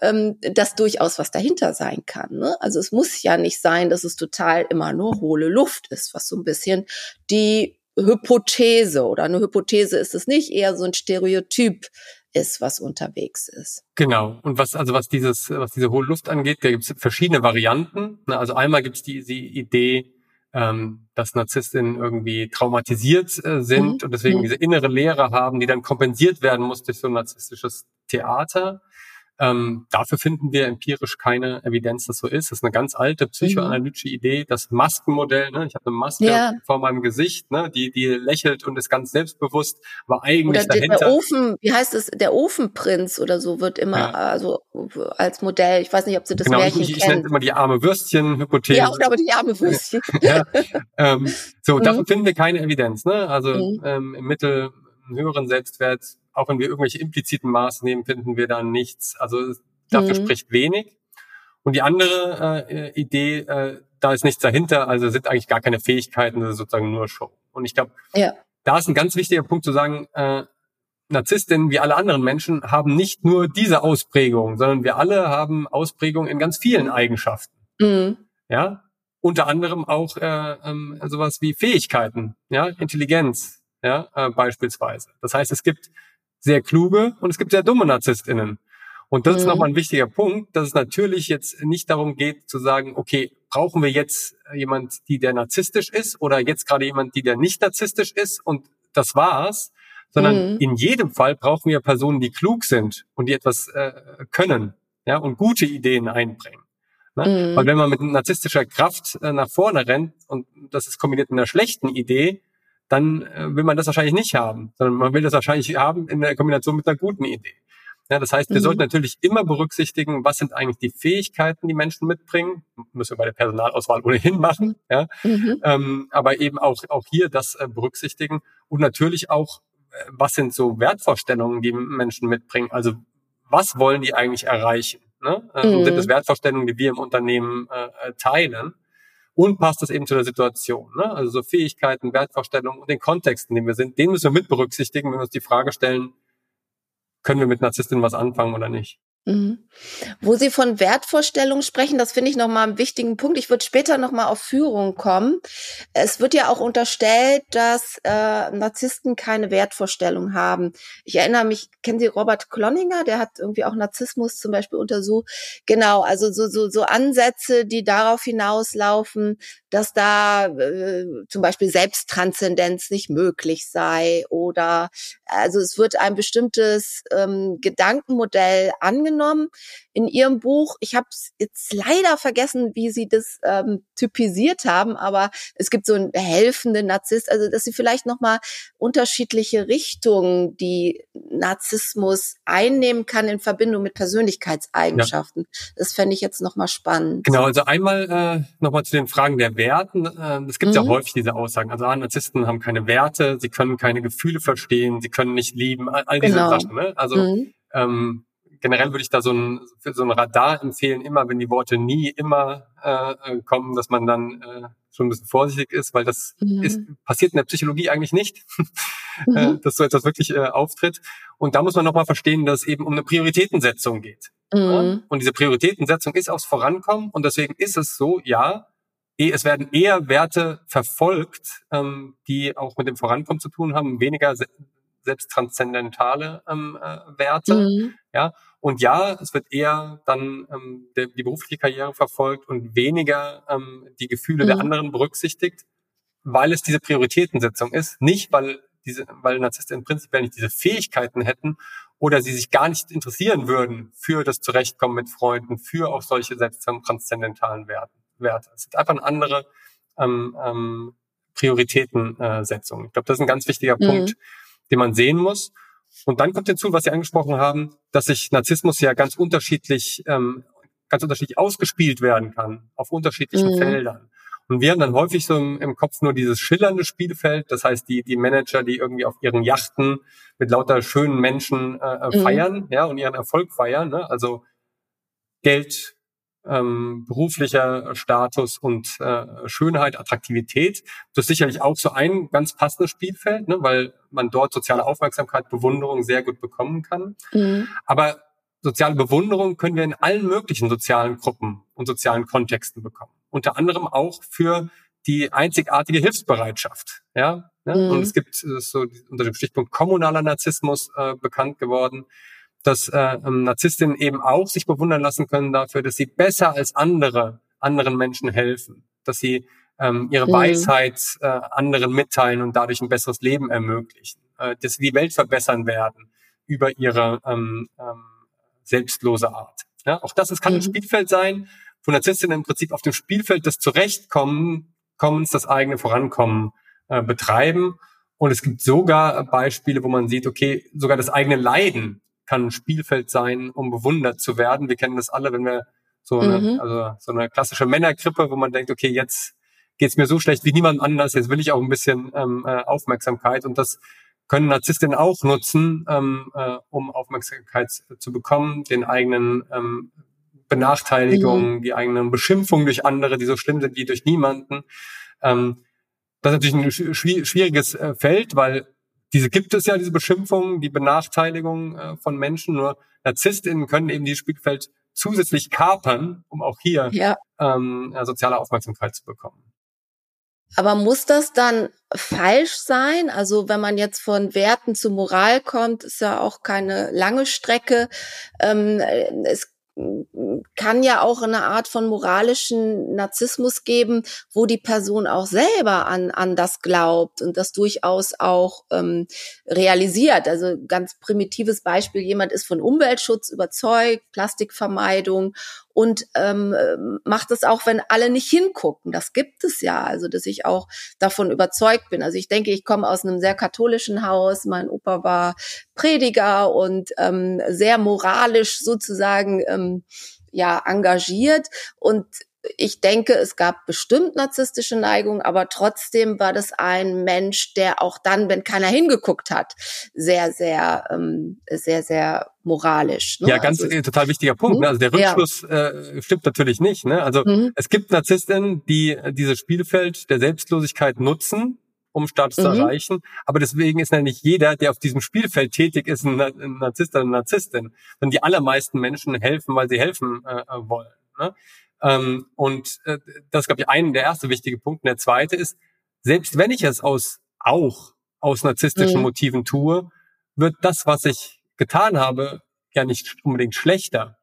ähm, dass durchaus was dahinter sein kann. Ne? Also es muss ja nicht sein, dass es total immer nur hohle Luft ist, was so ein bisschen die Hypothese oder eine Hypothese ist es nicht, eher so ein Stereotyp ist, was unterwegs ist. Genau. Und was, also was dieses, was diese hohe Luft angeht, da gibt es verschiedene Varianten. Also einmal gibt es die, die Idee, ähm, dass Narzisstinnen irgendwie traumatisiert äh, sind mhm. und deswegen diese innere Leere haben, die dann kompensiert werden muss durch so ein narzisstisches Theater. Ähm, dafür finden wir empirisch keine Evidenz, dass so ist. Das ist eine ganz alte psychoanalytische mhm. Idee, das Maskenmodell. Ne? Ich habe eine Maske ja. vor meinem Gesicht, ne? die, die lächelt und ist ganz selbstbewusst, aber eigentlich oder dahinter. Der Ofen, wie heißt es, der Ofenprinz oder so wird immer ja. also als Modell. Ich weiß nicht, ob Sie das genau, Märchen ich, ich, ich nenne immer die arme Würstchen-Hypothese. Ja, oder aber die arme Würstchen. ja, ähm, so, mhm. dafür finden wir keine Evidenz. Ne? Also mhm. ähm, im Mittel höheren Selbstwert auch wenn wir irgendwelche impliziten Maße nehmen, finden wir da nichts. Also dafür mhm. spricht wenig. Und die andere äh, Idee, äh, da ist nichts dahinter, also sind eigentlich gar keine Fähigkeiten, das ist sozusagen nur Show. Und ich glaube, ja. da ist ein ganz wichtiger Punkt zu sagen, äh, Narzisstinnen, wie alle anderen Menschen, haben nicht nur diese Ausprägung, sondern wir alle haben Ausprägungen in ganz vielen Eigenschaften. Mhm. Ja, unter anderem auch äh, ähm, sowas wie Fähigkeiten, ja, Intelligenz, ja, äh, beispielsweise. Das heißt, es gibt sehr kluge und es gibt sehr dumme NarzisstInnen. Und das mhm. ist nochmal ein wichtiger Punkt, dass es natürlich jetzt nicht darum geht zu sagen, okay, brauchen wir jetzt jemand, die der narzisstisch ist oder jetzt gerade jemand, die der nicht narzisstisch ist und das war's, sondern mhm. in jedem Fall brauchen wir Personen, die klug sind und die etwas äh, können, ja, und gute Ideen einbringen. Ne? Mhm. Weil wenn man mit narzisstischer Kraft äh, nach vorne rennt und das ist kombiniert mit einer schlechten Idee, dann äh, will man das wahrscheinlich nicht haben, sondern man will das wahrscheinlich haben in der Kombination mit einer guten Idee. Ja, das heißt, wir mhm. sollten natürlich immer berücksichtigen, was sind eigentlich die Fähigkeiten, die Menschen mitbringen. Müssen wir bei der Personalauswahl ohnehin machen. Ja? Mhm. Ähm, aber eben auch, auch hier das äh, berücksichtigen und natürlich auch, äh, was sind so Wertvorstellungen, die Menschen mitbringen. Also was wollen die eigentlich erreichen? Ne? Ähm, mhm. Sind das Wertvorstellungen, die wir im Unternehmen äh, äh teilen? Und passt das eben zu der Situation. Ne? Also so Fähigkeiten, Wertvorstellungen und den Kontext, in dem wir sind, den müssen wir mit berücksichtigen, wenn wir uns die Frage stellen, können wir mit Narzisstinnen was anfangen oder nicht. Mhm. Wo Sie von Wertvorstellungen sprechen, das finde ich nochmal einen wichtigen Punkt. Ich würde später nochmal auf Führung kommen. Es wird ja auch unterstellt, dass äh, Narzissten keine Wertvorstellung haben. Ich erinnere mich, kennen Sie Robert Cloninger? Der hat irgendwie auch Narzissmus zum Beispiel untersucht. Genau, also so, so, so Ansätze, die darauf hinauslaufen, dass da äh, zum Beispiel Selbsttranszendenz nicht möglich sei oder also es wird ein bestimmtes ähm, Gedankenmodell angenommen in Ihrem Buch. Ich habe jetzt leider vergessen, wie Sie das ähm, typisiert haben, aber es gibt so einen helfenden Narzisst, also dass Sie vielleicht noch mal unterschiedliche Richtungen, die Narzissmus einnehmen kann in Verbindung mit Persönlichkeitseigenschaften. Ja. Das fände ich jetzt noch mal spannend. Genau, also einmal äh, noch mal zu den Fragen der Werten. Äh, es gibt mhm. ja häufig diese Aussagen. Also ah, Narzissten haben keine Werte, sie können keine Gefühle verstehen, sie können nicht lieben, all, all diese genau. Sachen. Ne? Also mhm. ähm, generell würde ich da so ein, für so ein Radar empfehlen, immer wenn die Worte nie immer äh, kommen, dass man dann äh, schon ein bisschen vorsichtig ist, weil das mhm. ist, passiert in der Psychologie eigentlich nicht, mhm. äh, dass so etwas wirklich äh, auftritt. Und da muss man nochmal verstehen, dass es eben um eine Prioritätensetzung geht. Mhm. Ja? Und diese Prioritätensetzung ist aufs Vorankommen und deswegen ist es so, ja, eh, es werden eher Werte verfolgt, ähm, die auch mit dem Vorankommen zu tun haben, weniger selbsttranszendentale ähm, äh, Werte. Mhm. Ja, und ja, es wird eher dann ähm, der, die berufliche Karriere verfolgt und weniger ähm, die Gefühle mhm. der anderen berücksichtigt, weil es diese Prioritätensetzung ist, nicht weil diese, weil Narzissten prinzipiell nicht diese Fähigkeiten hätten oder sie sich gar nicht interessieren würden für das Zurechtkommen mit Freunden, für auch solche selbsttranszendentalen Werte. Werte. Es sind einfach eine andere ähm, ähm, Prioritätensetzung. Ich glaube, das ist ein ganz wichtiger mhm. Punkt, den man sehen muss. Und dann kommt hinzu, was Sie angesprochen haben, dass sich Narzissmus ja ganz unterschiedlich, ähm, ganz unterschiedlich ausgespielt werden kann auf unterschiedlichen mhm. Feldern. Und wir haben dann häufig so im, im, Kopf nur dieses schillernde Spielfeld, das heißt die, die Manager, die irgendwie auf ihren Yachten mit lauter schönen Menschen äh, äh mhm. feiern, ja, und ihren Erfolg feiern, ne? also Geld, ähm, beruflicher Status und äh, Schönheit, Attraktivität. Das ist sicherlich auch so ein ganz passendes Spielfeld, ne, weil man dort soziale Aufmerksamkeit, Bewunderung sehr gut bekommen kann. Mhm. Aber soziale Bewunderung können wir in allen möglichen sozialen Gruppen und sozialen Kontexten bekommen. Unter anderem auch für die einzigartige Hilfsbereitschaft. Ja, ne? Mhm. und es gibt so unter dem Stichpunkt kommunaler Narzissmus äh, bekannt geworden dass äh, ähm, Narzisstinnen eben auch sich bewundern lassen können dafür, dass sie besser als andere anderen Menschen helfen, dass sie ähm, ihre mhm. Weisheit äh, anderen mitteilen und dadurch ein besseres Leben ermöglichen, äh, dass sie die Welt verbessern werden über ihre ähm, ähm, selbstlose Art. Ja, auch das es kann mhm. ein Spielfeld sein, wo Narzisstinnen im Prinzip auf dem Spielfeld des Zurechtkommen, Kommens, das eigene Vorankommen äh, betreiben. Und es gibt sogar Beispiele, wo man sieht, okay, sogar das eigene Leiden kann ein Spielfeld sein, um bewundert zu werden. Wir kennen das alle, wenn wir so eine, mhm. also so eine klassische Männergrippe, wo man denkt, okay, jetzt geht's mir so schlecht wie niemand anders, jetzt will ich auch ein bisschen ähm, äh, Aufmerksamkeit und das können Narzisstinnen auch nutzen, ähm, äh, um Aufmerksamkeit zu bekommen, den eigenen ähm, Benachteiligungen, mhm. die eigenen Beschimpfungen durch andere, die so schlimm sind wie durch niemanden. Ähm, das ist natürlich ein schwieriges äh, Feld, weil diese gibt es ja, diese Beschimpfungen, die Benachteiligung äh, von Menschen. Nur NarzisstInnen können eben dieses Spielfeld zusätzlich kapern, um auch hier ja. ähm, soziale Aufmerksamkeit zu bekommen. Aber muss das dann falsch sein? Also wenn man jetzt von Werten zu Moral kommt, ist ja auch keine lange Strecke. Ähm, es kann ja auch eine Art von moralischen Narzissmus geben, wo die Person auch selber an, an das glaubt und das durchaus auch ähm, realisiert. Also ganz primitives Beispiel, jemand ist von Umweltschutz überzeugt, Plastikvermeidung und ähm, macht es auch, wenn alle nicht hingucken. Das gibt es ja, also dass ich auch davon überzeugt bin. Also ich denke, ich komme aus einem sehr katholischen Haus. Mein Opa war Prediger und ähm, sehr moralisch sozusagen ähm, ja engagiert und ich denke, es gab bestimmt narzisstische Neigungen, aber trotzdem war das ein Mensch, der auch dann, wenn keiner hingeguckt hat, sehr, sehr, ähm, sehr, sehr moralisch. Ne? Ja, ganz also, total wichtiger Punkt. Ne? Also der Rückschluss ja. äh, stimmt natürlich nicht. Ne? Also mhm. es gibt Narzisstinnen, die dieses Spielfeld der Selbstlosigkeit nutzen, um Status mhm. zu erreichen. Aber deswegen ist ja nicht jeder, der auf diesem Spielfeld tätig ist, ein Narzisst oder eine Narzisstin. Sondern die allermeisten Menschen helfen, weil sie helfen äh, wollen. Ne? Ähm, und äh, das ist, glaube ich, ein der erste wichtige Punkt. Und der zweite ist, selbst wenn ich es aus auch aus narzisstischen mhm. Motiven tue, wird das, was ich getan habe, ja nicht unbedingt schlechter.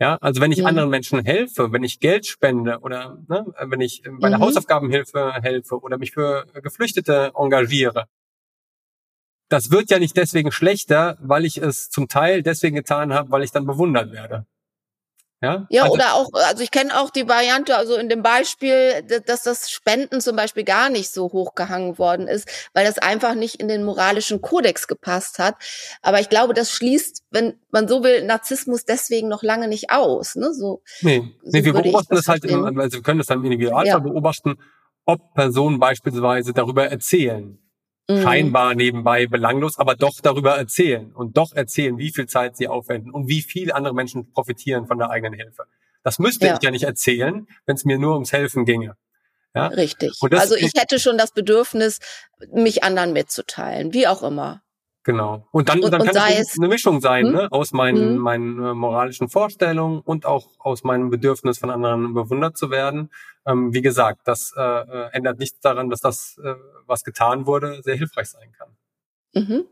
Ja, also wenn ich ja. anderen Menschen helfe, wenn ich Geld spende oder ne, wenn ich bei der mhm. Hausaufgabenhilfe helfe oder mich für Geflüchtete engagiere, das wird ja nicht deswegen schlechter, weil ich es zum Teil deswegen getan habe, weil ich dann bewundert werde. Ja, ja also, oder auch, also ich kenne auch die Variante, also in dem Beispiel, dass das Spenden zum Beispiel gar nicht so hochgehangen worden ist, weil das einfach nicht in den moralischen Kodex gepasst hat. Aber ich glaube, das schließt, wenn man so will, Narzissmus deswegen noch lange nicht aus. Ne? So, nee, so nee wir beobachten das, das halt, im, also wir können das dann im Individualfall ja. beobachten, ob Personen beispielsweise darüber erzählen. Scheinbar nebenbei belanglos, aber doch darüber erzählen und doch erzählen, wie viel Zeit sie aufwenden und wie viele andere Menschen profitieren von der eigenen Hilfe. Das müsste ja. ich ja nicht erzählen, wenn es mir nur ums Helfen ginge. Ja? Richtig. also ich hätte schon das Bedürfnis, mich anderen mitzuteilen, wie auch immer. Genau. Und dann, und, dann kann es eine Mischung sein, hm? ne? aus meinen, hm? meinen äh, moralischen Vorstellungen und auch aus meinem Bedürfnis von anderen bewundert zu werden. Ähm, wie gesagt, das äh, äh, ändert nichts daran, dass das, äh, was getan wurde, sehr hilfreich sein kann. Mhm.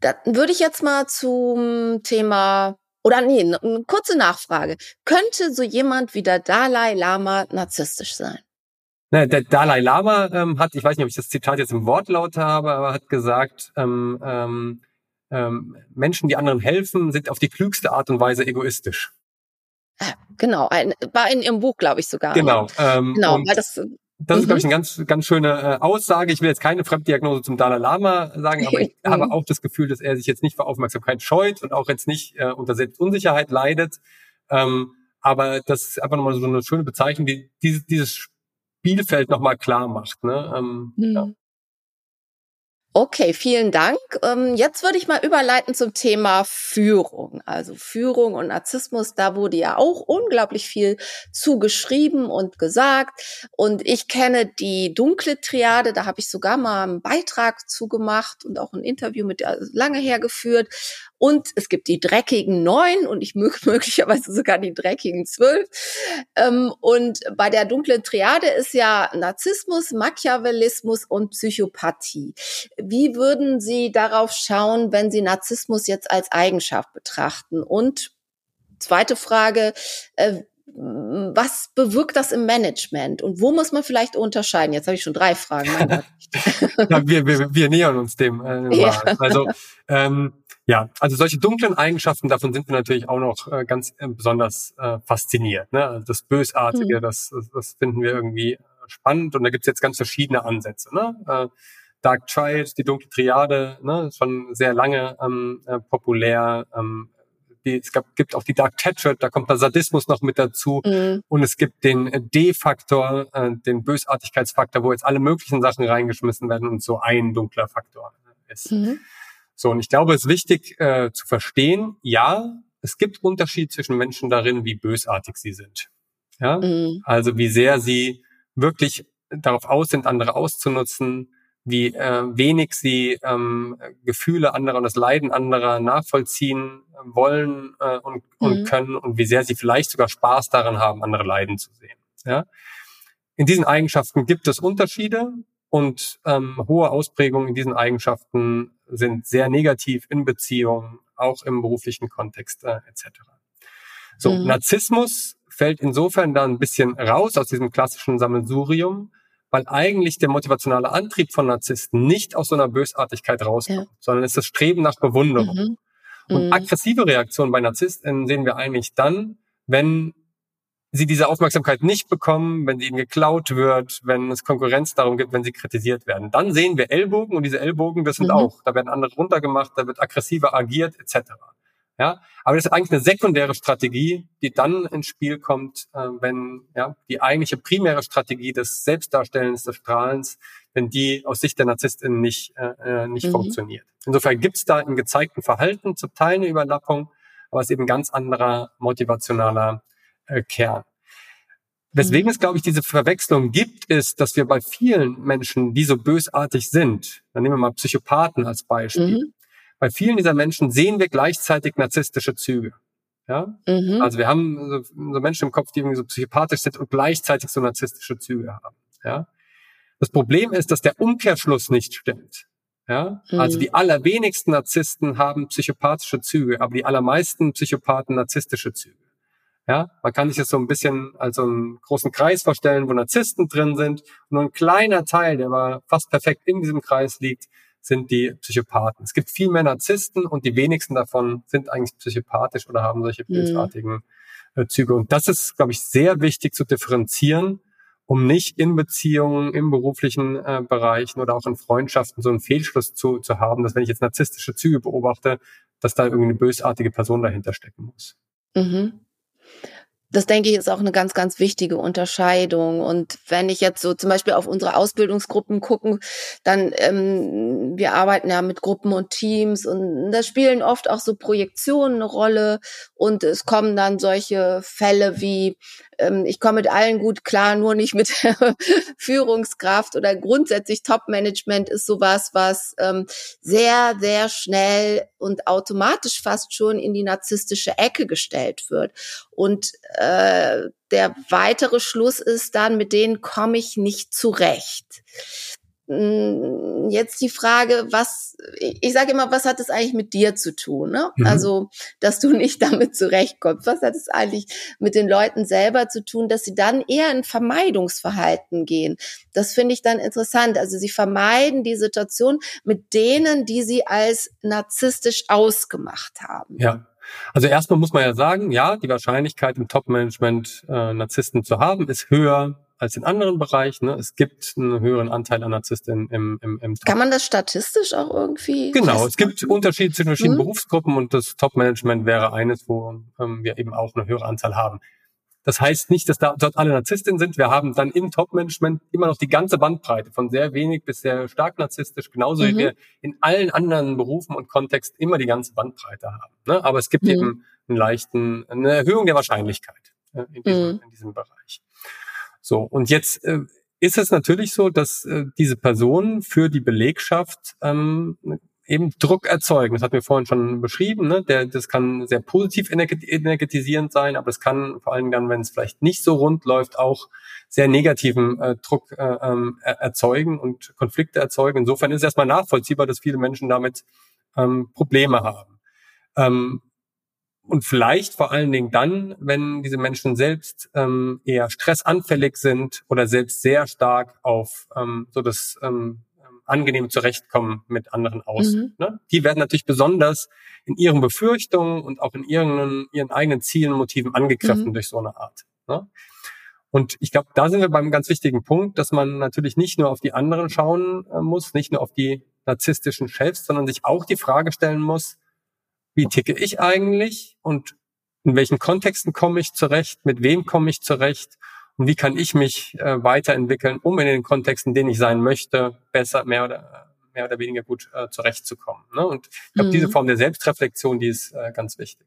Dann würde ich jetzt mal zum Thema oder nee, eine kurze Nachfrage. Könnte so jemand wie der Dalai Lama narzisstisch sein? Ne, der Dalai Lama ähm, hat, ich weiß nicht, ob ich das Zitat jetzt im Wortlaut habe, aber hat gesagt, ähm, ähm, ähm, Menschen, die anderen helfen, sind auf die klügste Art und Weise egoistisch. Ah, genau, ein, war in Ihrem Buch, glaube ich sogar. Genau. Ähm, genau, weil das das ist, glaube ich, mhm. eine ganz, ganz schöne äh, Aussage. Ich will jetzt keine Fremddiagnose zum Dalai Lama sagen, aber ich habe auch das Gefühl, dass er sich jetzt nicht für Aufmerksamkeit scheut und auch jetzt nicht äh, unter Selbstunsicherheit leidet. Ähm, aber das ist einfach nochmal so eine schöne Bezeichnung, die dieses, dieses Spielfeld nochmal klar macht. Ne? Ähm, mhm. ja. Okay, vielen Dank. Ähm, jetzt würde ich mal überleiten zum Thema Führung. Also Führung und Narzissmus, da wurde ja auch unglaublich viel zugeschrieben und gesagt. Und ich kenne die dunkle Triade, da habe ich sogar mal einen Beitrag zugemacht und auch ein Interview mit der lange hergeführt. Und es gibt die dreckigen neun und ich möglicherweise sogar die dreckigen zwölf. Ähm, und bei der dunklen Triade ist ja Narzissmus, Machiavellismus und Psychopathie. Wie würden Sie darauf schauen, wenn Sie Narzissmus jetzt als Eigenschaft betrachten? Und zweite Frage, äh, was bewirkt das im Management und wo muss man vielleicht unterscheiden? Jetzt habe ich schon drei Fragen. ja, wir, wir, wir nähern uns dem. Äh, ja. Also ähm, ja, also solche dunklen Eigenschaften, davon sind wir natürlich auch noch äh, ganz äh, besonders äh, fasziniert. Ne? Also das Bösartige, mhm. das, das finden wir irgendwie spannend und da gibt's jetzt ganz verschiedene Ansätze. Ne? Äh, Dark Child, die dunkle Triade, ne, schon sehr lange ähm, äh, populär. Ähm, die, es gab, gibt auch die Dark Tetrad, da kommt der Sadismus noch mit dazu. Mhm. Und es gibt den D-Faktor, äh, den Bösartigkeitsfaktor, wo jetzt alle möglichen Sachen reingeschmissen werden und so ein dunkler Faktor ist. Mhm. So, und ich glaube, es ist wichtig äh, zu verstehen, ja, es gibt Unterschied zwischen Menschen darin, wie bösartig sie sind. Ja, mhm. also wie sehr sie wirklich darauf aus sind, andere auszunutzen, wie äh, wenig sie ähm, Gefühle anderer und das Leiden anderer nachvollziehen wollen äh, und, und mhm. können und wie sehr sie vielleicht sogar Spaß daran haben, andere leiden zu sehen. Ja? In diesen Eigenschaften gibt es Unterschiede und ähm, hohe Ausprägungen in diesen Eigenschaften sind sehr negativ in Beziehungen, auch im beruflichen Kontext äh, etc. So, mhm. Narzissmus fällt insofern da ein bisschen raus aus diesem klassischen Sammelsurium, weil eigentlich der motivationale Antrieb von Narzissten nicht aus so einer Bösartigkeit rauskommt, ja. sondern es ist das Streben nach Bewunderung. Mhm. Und mhm. aggressive Reaktionen bei Narzissten sehen wir eigentlich dann, wenn sie diese Aufmerksamkeit nicht bekommen, wenn sie ihnen geklaut wird, wenn es Konkurrenz darum gibt, wenn sie kritisiert werden. Dann sehen wir Ellbogen und diese Ellbogen, das sind mhm. auch, da werden andere runtergemacht, da wird aggressiver agiert etc. Ja, aber das ist eigentlich eine sekundäre Strategie, die dann ins Spiel kommt, äh, wenn ja die eigentliche primäre Strategie des Selbstdarstellens, des Strahlens, wenn die aus Sicht der Narzisstin nicht äh, äh, nicht mhm. funktioniert. Insofern gibt es da im gezeigten Verhalten zum Teil eine Überlappung, aber es ist eben ganz anderer motivationaler äh, Kern. Weswegen mhm. es, glaube ich, diese Verwechslung gibt, ist, dass wir bei vielen Menschen, die so bösartig sind, dann nehmen wir mal Psychopathen als Beispiel, mhm. bei vielen dieser Menschen sehen wir gleichzeitig narzisstische Züge. Ja? Mhm. Also wir haben so, so, Menschen im Kopf, die irgendwie so psychopathisch sind und gleichzeitig so narzisstische Züge haben. Ja? Das Problem ist, dass der Umkehrschluss nicht stimmt. Ja? Also mhm. die allerwenigsten Narzissten haben psychopathische Züge, aber die allermeisten Psychopathen narzisstische Züge. Ja, man kann sich das so ein bisschen als so einen großen Kreis vorstellen, wo Narzissten drin sind. Nur ein kleiner Teil, der aber fast perfekt in diesem Kreis liegt, sind die Psychopathen. Es gibt viel mehr Narzissten und die wenigsten davon sind eigentlich psychopathisch oder haben solche bösartigen mhm. Züge. Und das ist, glaube ich, sehr wichtig zu differenzieren, um nicht in Beziehungen, im beruflichen äh, Bereichen oder auch in Freundschaften so einen Fehlschluss zu, zu haben, dass wenn ich jetzt narzisstische Züge beobachte, dass da irgendwie eine bösartige Person dahinter stecken muss. Mhm das denke ich ist auch eine ganz, ganz wichtige Unterscheidung. Und wenn ich jetzt so zum Beispiel auf unsere Ausbildungsgruppen gucken, dann ähm, wir arbeiten ja mit Gruppen und Teams und da spielen oft auch so Projektionen eine Rolle und es kommen dann solche Fälle wie ähm, ich komme mit allen gut klar, nur nicht mit Führungskraft oder grundsätzlich Top-Management ist sowas, was ähm, sehr, sehr schnell und automatisch fast schon in die narzisstische Ecke gestellt wird. Und äh, der weitere Schluss ist dann, mit denen komme ich nicht zurecht. Hm, jetzt die Frage, was, ich sage immer, was hat es eigentlich mit dir zu tun? Ne? Mhm. Also, dass du nicht damit zurechtkommst. Was hat es eigentlich mit den Leuten selber zu tun, dass sie dann eher in Vermeidungsverhalten gehen? Das finde ich dann interessant. Also, sie vermeiden die Situation mit denen, die sie als narzisstisch ausgemacht haben. Ja. Also erstmal muss man ja sagen, ja, die Wahrscheinlichkeit im Top-Management äh, Narzissten zu haben, ist höher als in anderen Bereichen. Ne? Es gibt einen höheren Anteil an Narzissten im, im, im Top. Kann man das statistisch auch irgendwie? Genau, es gibt Unterschiede zwischen verschiedenen mhm. Berufsgruppen und das Top-Management wäre eines, wo ähm, wir eben auch eine höhere Anzahl haben. Das heißt nicht, dass da dort alle Narzisstinnen sind. Wir haben dann im Top-Management immer noch die ganze Bandbreite von sehr wenig bis sehr stark narzisstisch, genauso mhm. wie wir in allen anderen Berufen und Kontexten immer die ganze Bandbreite haben. Ne? Aber es gibt mhm. eben einen leichten, eine Erhöhung der Wahrscheinlichkeit äh, in, diesem, mhm. in diesem Bereich. So, und jetzt äh, ist es natürlich so, dass äh, diese Personen für die Belegschaft ähm, eben Druck erzeugen. Das hatten wir vorhin schon beschrieben. Ne? Der, das kann sehr positiv energetisierend sein, aber es kann vor allem dann, wenn es vielleicht nicht so rund läuft, auch sehr negativen äh, Druck äh, ähm, erzeugen und Konflikte erzeugen. Insofern ist es erstmal nachvollziehbar, dass viele Menschen damit ähm, Probleme haben. Ähm, und vielleicht vor allen Dingen dann, wenn diese Menschen selbst ähm, eher stressanfällig sind oder selbst sehr stark auf ähm, so das ähm, angenehm zurechtkommen mit anderen aus. Mhm. Ne? Die werden natürlich besonders in ihren Befürchtungen und auch in ihren, ihren eigenen Zielen und Motiven angegriffen mhm. durch so eine Art. Ne? Und ich glaube, da sind wir beim ganz wichtigen Punkt, dass man natürlich nicht nur auf die anderen schauen äh, muss, nicht nur auf die narzisstischen Chefs, sondern sich auch die Frage stellen muss, wie ticke ich eigentlich und in welchen Kontexten komme ich zurecht, mit wem komme ich zurecht und wie kann ich mich äh, weiterentwickeln, um in den Kontexten, in denen ich sein möchte, besser, mehr oder mehr oder weniger gut äh, zurechtzukommen. Ne? Und ich glaube, mhm. diese Form der Selbstreflexion, die ist äh, ganz wichtig.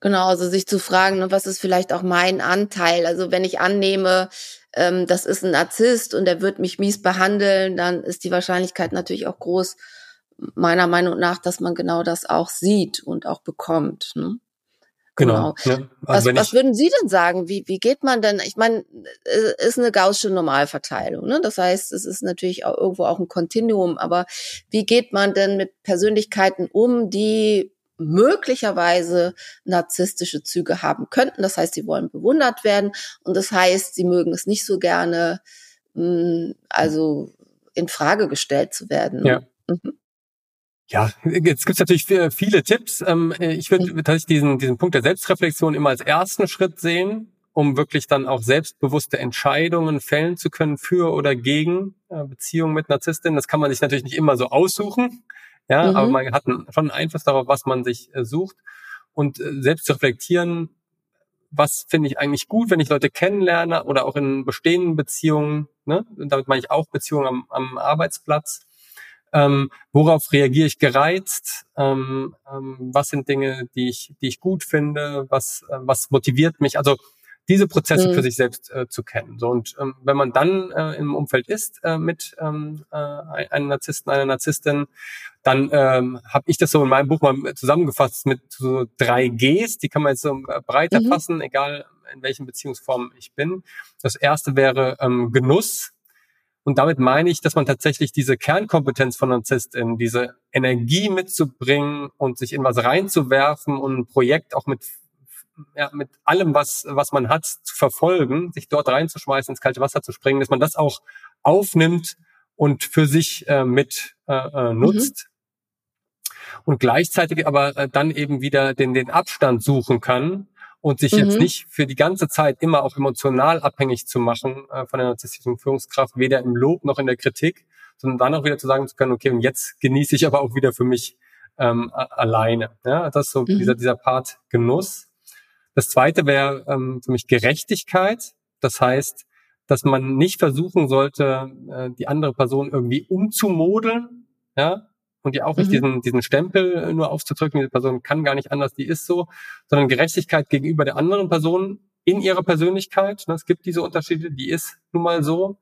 Genau, also sich zu fragen, ne, was ist vielleicht auch mein Anteil? Also wenn ich annehme, ähm, das ist ein Narzisst und er wird mich mies behandeln, dann ist die Wahrscheinlichkeit natürlich auch groß, meiner Meinung nach, dass man genau das auch sieht und auch bekommt. Ne? Genau. genau. Ne? Also was, was würden Sie denn sagen? Wie, wie geht man denn? Ich meine, es ist eine gaussische Normalverteilung. Ne? Das heißt, es ist natürlich auch irgendwo auch ein Kontinuum. Aber wie geht man denn mit Persönlichkeiten um, die möglicherweise narzisstische Züge haben könnten? Das heißt, sie wollen bewundert werden und das heißt, sie mögen es nicht so gerne, mh, hm, also in Frage gestellt zu werden. Ja. Mhm. Ja, jetzt gibt es natürlich viele Tipps. Ähm, ich würde mhm. tatsächlich diesen, diesen Punkt der Selbstreflexion immer als ersten Schritt sehen, um wirklich dann auch selbstbewusste Entscheidungen fällen zu können für oder gegen äh, Beziehungen mit Narzisstinnen. Das kann man sich natürlich nicht immer so aussuchen, ja, mhm. aber man hat schon einen Einfluss darauf, was man sich äh, sucht und äh, selbst zu reflektieren, was finde ich eigentlich gut, wenn ich Leute kennenlerne oder auch in bestehenden Beziehungen, ne? Und damit meine ich auch Beziehungen am, am Arbeitsplatz ähm, worauf reagiere ich gereizt? Ähm, ähm, was sind Dinge, die ich, die ich gut finde? Was, äh, was motiviert mich? Also diese Prozesse mhm. für sich selbst äh, zu kennen. So und ähm, wenn man dann äh, im Umfeld ist äh, mit ähm, äh, einem Narzissten, einer Narzisstin, dann ähm, habe ich das so in meinem Buch mal zusammengefasst mit so drei Gs. Die kann man jetzt so äh, breiter mhm. fassen, egal in welchen Beziehungsformen ich bin. Das erste wäre ähm, Genuss. Und damit meine ich, dass man tatsächlich diese Kernkompetenz von Narzisstin, diese Energie mitzubringen und sich in was reinzuwerfen und ein Projekt auch mit ja, mit allem, was, was man hat, zu verfolgen, sich dort reinzuschmeißen, ins kalte Wasser zu springen, dass man das auch aufnimmt und für sich äh, mit äh, äh nutzt. Mhm. Und gleichzeitig aber äh, dann eben wieder den, den Abstand suchen kann und sich mhm. jetzt nicht für die ganze Zeit immer auch emotional abhängig zu machen äh, von der narzisstischen Führungskraft, weder im Lob noch in der Kritik, sondern dann auch wieder zu sagen zu können, okay, und jetzt genieße ich aber auch wieder für mich ähm, alleine. Ja, das ist so mhm. dieser, dieser Part Genuss. Das zweite wäre ähm, für mich Gerechtigkeit. Das heißt, dass man nicht versuchen sollte, äh, die andere Person irgendwie umzumodeln, ja, und die auch nicht mhm. diesen, diesen Stempel nur aufzudrücken, diese Person kann gar nicht anders, die ist so, sondern Gerechtigkeit gegenüber der anderen Person in ihrer Persönlichkeit. Ne, es gibt diese Unterschiede, die ist nun mal so.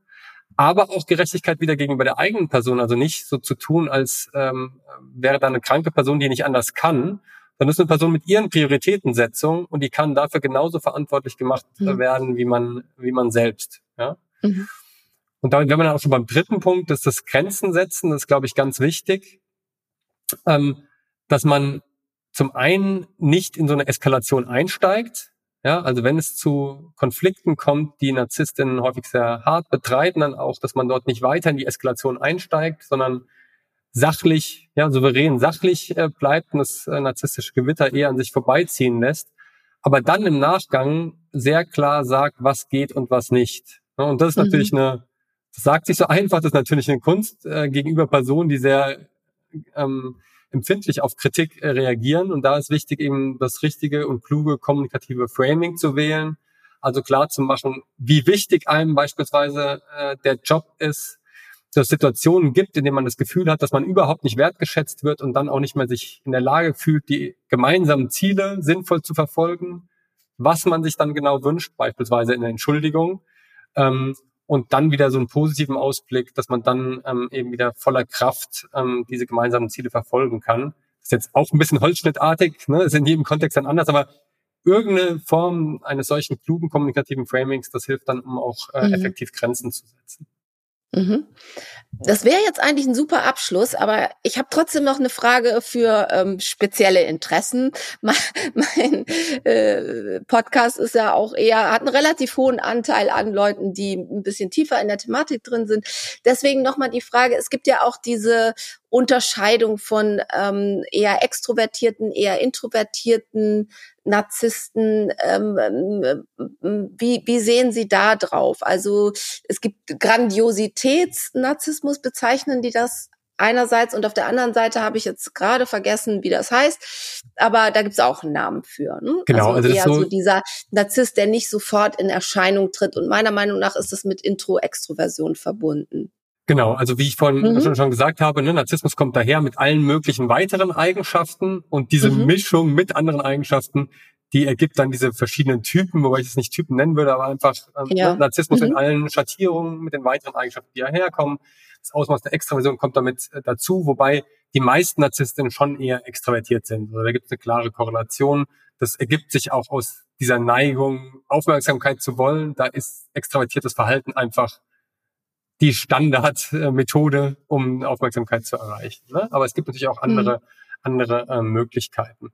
Aber auch Gerechtigkeit wieder gegenüber der eigenen Person, also nicht so zu tun, als ähm, wäre da eine kranke Person, die nicht anders kann, sondern ist eine Person mit ihren Prioritätensetzungen und die kann dafür genauso verantwortlich gemacht mhm. werden, wie man, wie man selbst. Ja? Mhm. Und damit wären wir dann auch schon beim dritten Punkt, das ist das Grenzen setzen, das ist, glaube ich, ganz wichtig ähm, dass man zum einen nicht in so eine Eskalation einsteigt. Ja, also wenn es zu Konflikten kommt, die Narzisstinnen häufig sehr hart betreiben, dann auch, dass man dort nicht weiter in die Eskalation einsteigt, sondern sachlich, ja, souverän sachlich äh, bleibt und das äh, narzisstische Gewitter eher an sich vorbeiziehen lässt, aber dann im Nachgang sehr klar sagt, was geht und was nicht. Ja, und das ist mhm. natürlich eine, das sagt sich so einfach, das ist natürlich eine Kunst äh, gegenüber Personen, die sehr ähm, empfindlich auf Kritik äh, reagieren. Und da ist wichtig, eben das richtige und kluge kommunikative Framing zu wählen. Also klar zu machen, wie wichtig einem beispielsweise äh, der Job ist, dass Situationen gibt, in denen man das Gefühl hat, dass man überhaupt nicht wertgeschätzt wird und dann auch nicht mehr sich in der Lage fühlt, die gemeinsamen Ziele sinnvoll zu verfolgen, was man sich dann genau wünscht, beispielsweise in der Entschuldigung. Ähm, und dann wieder so einen positiven Ausblick, dass man dann ähm, eben wieder voller Kraft ähm, diese gemeinsamen Ziele verfolgen kann. Das ist jetzt auch ein bisschen holzschnittartig, ne? ist in jedem Kontext dann anders, aber irgendeine Form eines solchen klugen kommunikativen Framings, das hilft dann, um auch äh, mhm. effektiv Grenzen zu setzen. Mhm. Das wäre jetzt eigentlich ein super Abschluss, aber ich habe trotzdem noch eine Frage für ähm, spezielle Interessen. Mein, mein äh, Podcast ist ja auch eher, hat einen relativ hohen Anteil an Leuten, die ein bisschen tiefer in der Thematik drin sind. Deswegen nochmal die Frage, es gibt ja auch diese Unterscheidung von ähm, eher extrovertierten, eher introvertierten Narzissten. Ähm, ähm, wie, wie sehen Sie da drauf? Also es gibt Grandiositätsnarzissmus, bezeichnen die das einerseits und auf der anderen Seite habe ich jetzt gerade vergessen, wie das heißt, aber da gibt es auch einen Namen für. Ne? Genau, also, also eher so, so dieser Narzisst, der nicht sofort in Erscheinung tritt und meiner Meinung nach ist das mit Intro-Extroversion verbunden. Genau, also wie ich vorhin mhm. schon, schon gesagt habe, ne, Narzissmus kommt daher mit allen möglichen weiteren Eigenschaften und diese mhm. Mischung mit anderen Eigenschaften, die ergibt dann diese verschiedenen Typen, wobei ich es nicht Typen nennen würde, aber einfach ähm, ja. Narzissmus mhm. in allen Schattierungen mit den weiteren Eigenschaften, die daherkommen. Das Ausmaß der Extraversion kommt damit äh, dazu, wobei die meisten Narzissten schon eher extravertiert sind. Also da gibt es eine klare Korrelation. Das ergibt sich auch aus dieser Neigung, Aufmerksamkeit zu wollen. Da ist extravertiertes Verhalten einfach die Standardmethode, um Aufmerksamkeit zu erreichen. Ne? Aber es gibt natürlich auch andere, mhm. andere äh, Möglichkeiten.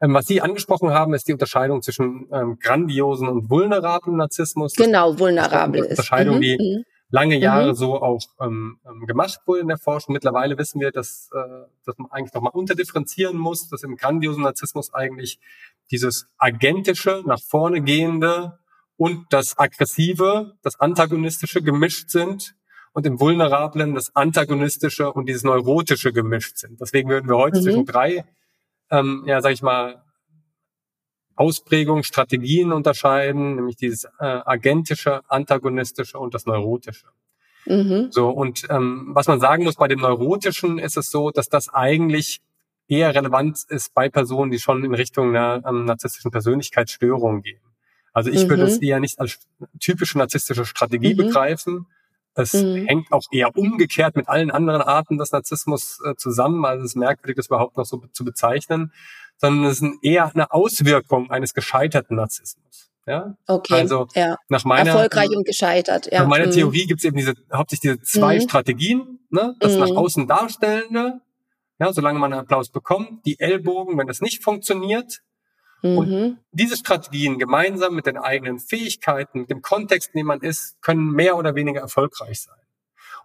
Ähm, was Sie angesprochen haben, ist die Unterscheidung zwischen ähm, grandiosen und vulnerablen Narzissmus. Genau, vulnerabel ist. Unterscheidung, die mhm. lange Jahre mhm. so auch ähm, ähm, gemacht wurde in der Forschung. Mittlerweile wissen wir, dass, äh, dass man eigentlich nochmal unterdifferenzieren muss, dass im grandiosen Narzissmus eigentlich dieses agentische, nach vorne gehende und das aggressive, das antagonistische gemischt sind und im Vulnerablen das Antagonistische und dieses Neurotische gemischt sind. Deswegen würden wir heute mhm. zwischen drei, ähm, ja, sag ich mal, Ausprägungen, Strategien unterscheiden, nämlich dieses äh, agentische, antagonistische und das neurotische. Mhm. So und ähm, was man sagen muss bei dem neurotischen ist es so, dass das eigentlich eher relevant ist bei Personen, die schon in Richtung einer ähm, narzisstischen Persönlichkeitsstörung gehen. Also ich mhm. würde es eher nicht als typische narzisstische Strategie mhm. begreifen, es mhm. hängt auch eher umgekehrt mit allen anderen Arten des Narzissmus äh, zusammen. Also es ist merkwürdig, das überhaupt noch so zu bezeichnen, sondern es ist eher eine Auswirkung eines gescheiterten Narzissmus. Ja? Okay. Also ja. nach meiner erfolgreich und gescheitert. Ja. Nach meiner mhm. Theorie gibt es eben diese hauptsächlich diese zwei mhm. Strategien, ne? Das nach mhm. außen darstellende, ja, solange man Applaus bekommt, die Ellbogen, wenn das nicht funktioniert, und mhm. diese Strategien gemeinsam mit den eigenen Fähigkeiten, mit dem Kontext, in dem man ist, können mehr oder weniger erfolgreich sein.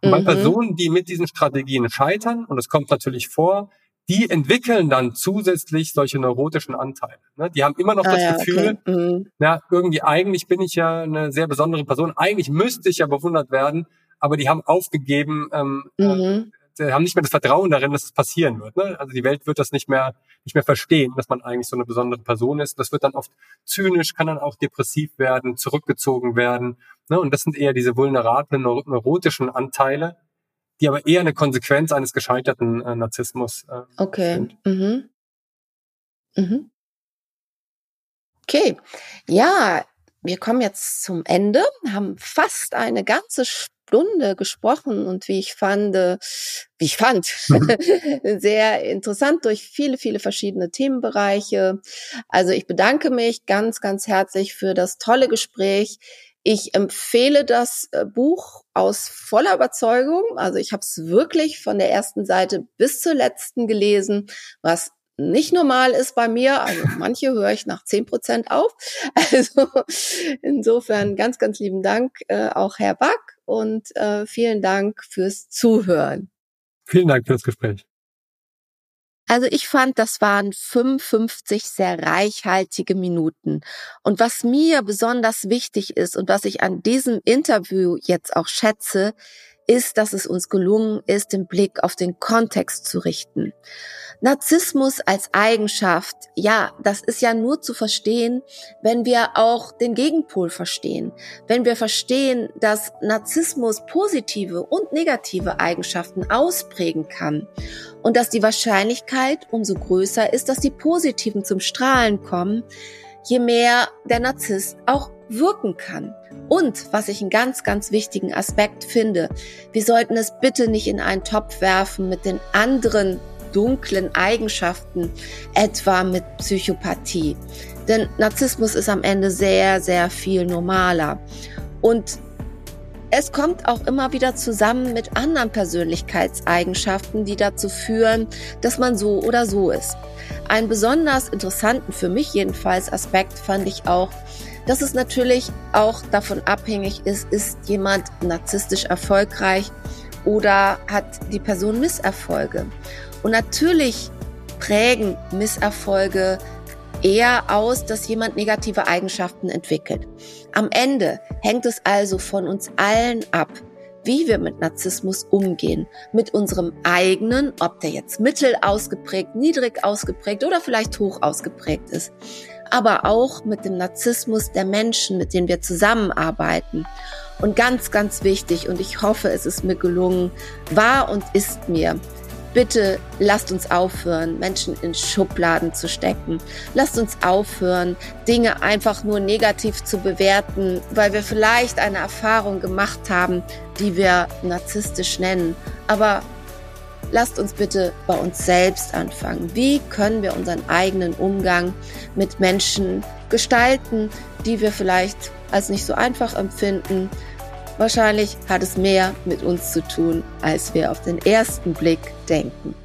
Und mhm. bei Personen, die mit diesen Strategien scheitern, und es kommt natürlich vor, die entwickeln dann zusätzlich solche neurotischen Anteile. Ne? Die haben immer noch ah, das ja, Gefühl, okay. mhm. na, irgendwie eigentlich bin ich ja eine sehr besondere Person, eigentlich müsste ich ja bewundert werden, aber die haben aufgegeben, ähm, äh, mhm haben nicht mehr das Vertrauen darin, dass es passieren wird. Ne? Also die Welt wird das nicht mehr, nicht mehr verstehen, dass man eigentlich so eine besondere Person ist. Das wird dann oft zynisch, kann dann auch depressiv werden, zurückgezogen werden. Ne? Und das sind eher diese vulnerablen, neurotischen Anteile, die aber eher eine Konsequenz eines gescheiterten äh, Narzissmus äh, okay. sind. Mhm. Mhm. Okay, ja, wir kommen jetzt zum Ende, haben fast eine ganze Stunde gesprochen und wie ich fand, wie ich fand, mhm. sehr interessant durch viele, viele verschiedene Themenbereiche. Also ich bedanke mich ganz, ganz herzlich für das tolle Gespräch. Ich empfehle das äh, Buch aus voller Überzeugung. Also ich habe es wirklich von der ersten Seite bis zur letzten gelesen, was nicht normal ist bei mir. Also manche höre ich nach zehn Prozent auf. Also insofern ganz, ganz lieben Dank äh, auch Herr Back und äh, vielen Dank fürs Zuhören. Vielen Dank für das Gespräch. Also ich fand, das waren 55 sehr reichhaltige Minuten. Und was mir besonders wichtig ist und was ich an diesem Interview jetzt auch schätze, ist, dass es uns gelungen ist, den Blick auf den Kontext zu richten. Narzissmus als Eigenschaft, ja, das ist ja nur zu verstehen, wenn wir auch den Gegenpol verstehen. Wenn wir verstehen, dass Narzissmus positive und negative Eigenschaften ausprägen kann und dass die Wahrscheinlichkeit umso größer ist, dass die positiven zum Strahlen kommen, je mehr der Narzisst auch wirken kann. Und was ich einen ganz, ganz wichtigen Aspekt finde, wir sollten es bitte nicht in einen Topf werfen mit den anderen dunklen Eigenschaften, etwa mit Psychopathie. Denn Narzissmus ist am Ende sehr, sehr viel normaler. Und es kommt auch immer wieder zusammen mit anderen Persönlichkeitseigenschaften, die dazu führen, dass man so oder so ist. Einen besonders interessanten, für mich jedenfalls, Aspekt fand ich auch, dass es natürlich auch davon abhängig ist, ist jemand narzisstisch erfolgreich oder hat die Person Misserfolge. Und natürlich prägen Misserfolge eher aus, dass jemand negative Eigenschaften entwickelt. Am Ende hängt es also von uns allen ab, wie wir mit Narzissmus umgehen. Mit unserem eigenen, ob der jetzt mittel ausgeprägt, niedrig ausgeprägt oder vielleicht hoch ausgeprägt ist. Aber auch mit dem Narzissmus der Menschen, mit denen wir zusammenarbeiten. Und ganz, ganz wichtig, und ich hoffe, es ist mir gelungen, war und ist mir, Bitte lasst uns aufhören, Menschen in Schubladen zu stecken. Lasst uns aufhören, Dinge einfach nur negativ zu bewerten, weil wir vielleicht eine Erfahrung gemacht haben, die wir narzisstisch nennen. Aber lasst uns bitte bei uns selbst anfangen. Wie können wir unseren eigenen Umgang mit Menschen gestalten, die wir vielleicht als nicht so einfach empfinden? Wahrscheinlich hat es mehr mit uns zu tun, als wir auf den ersten Blick denken.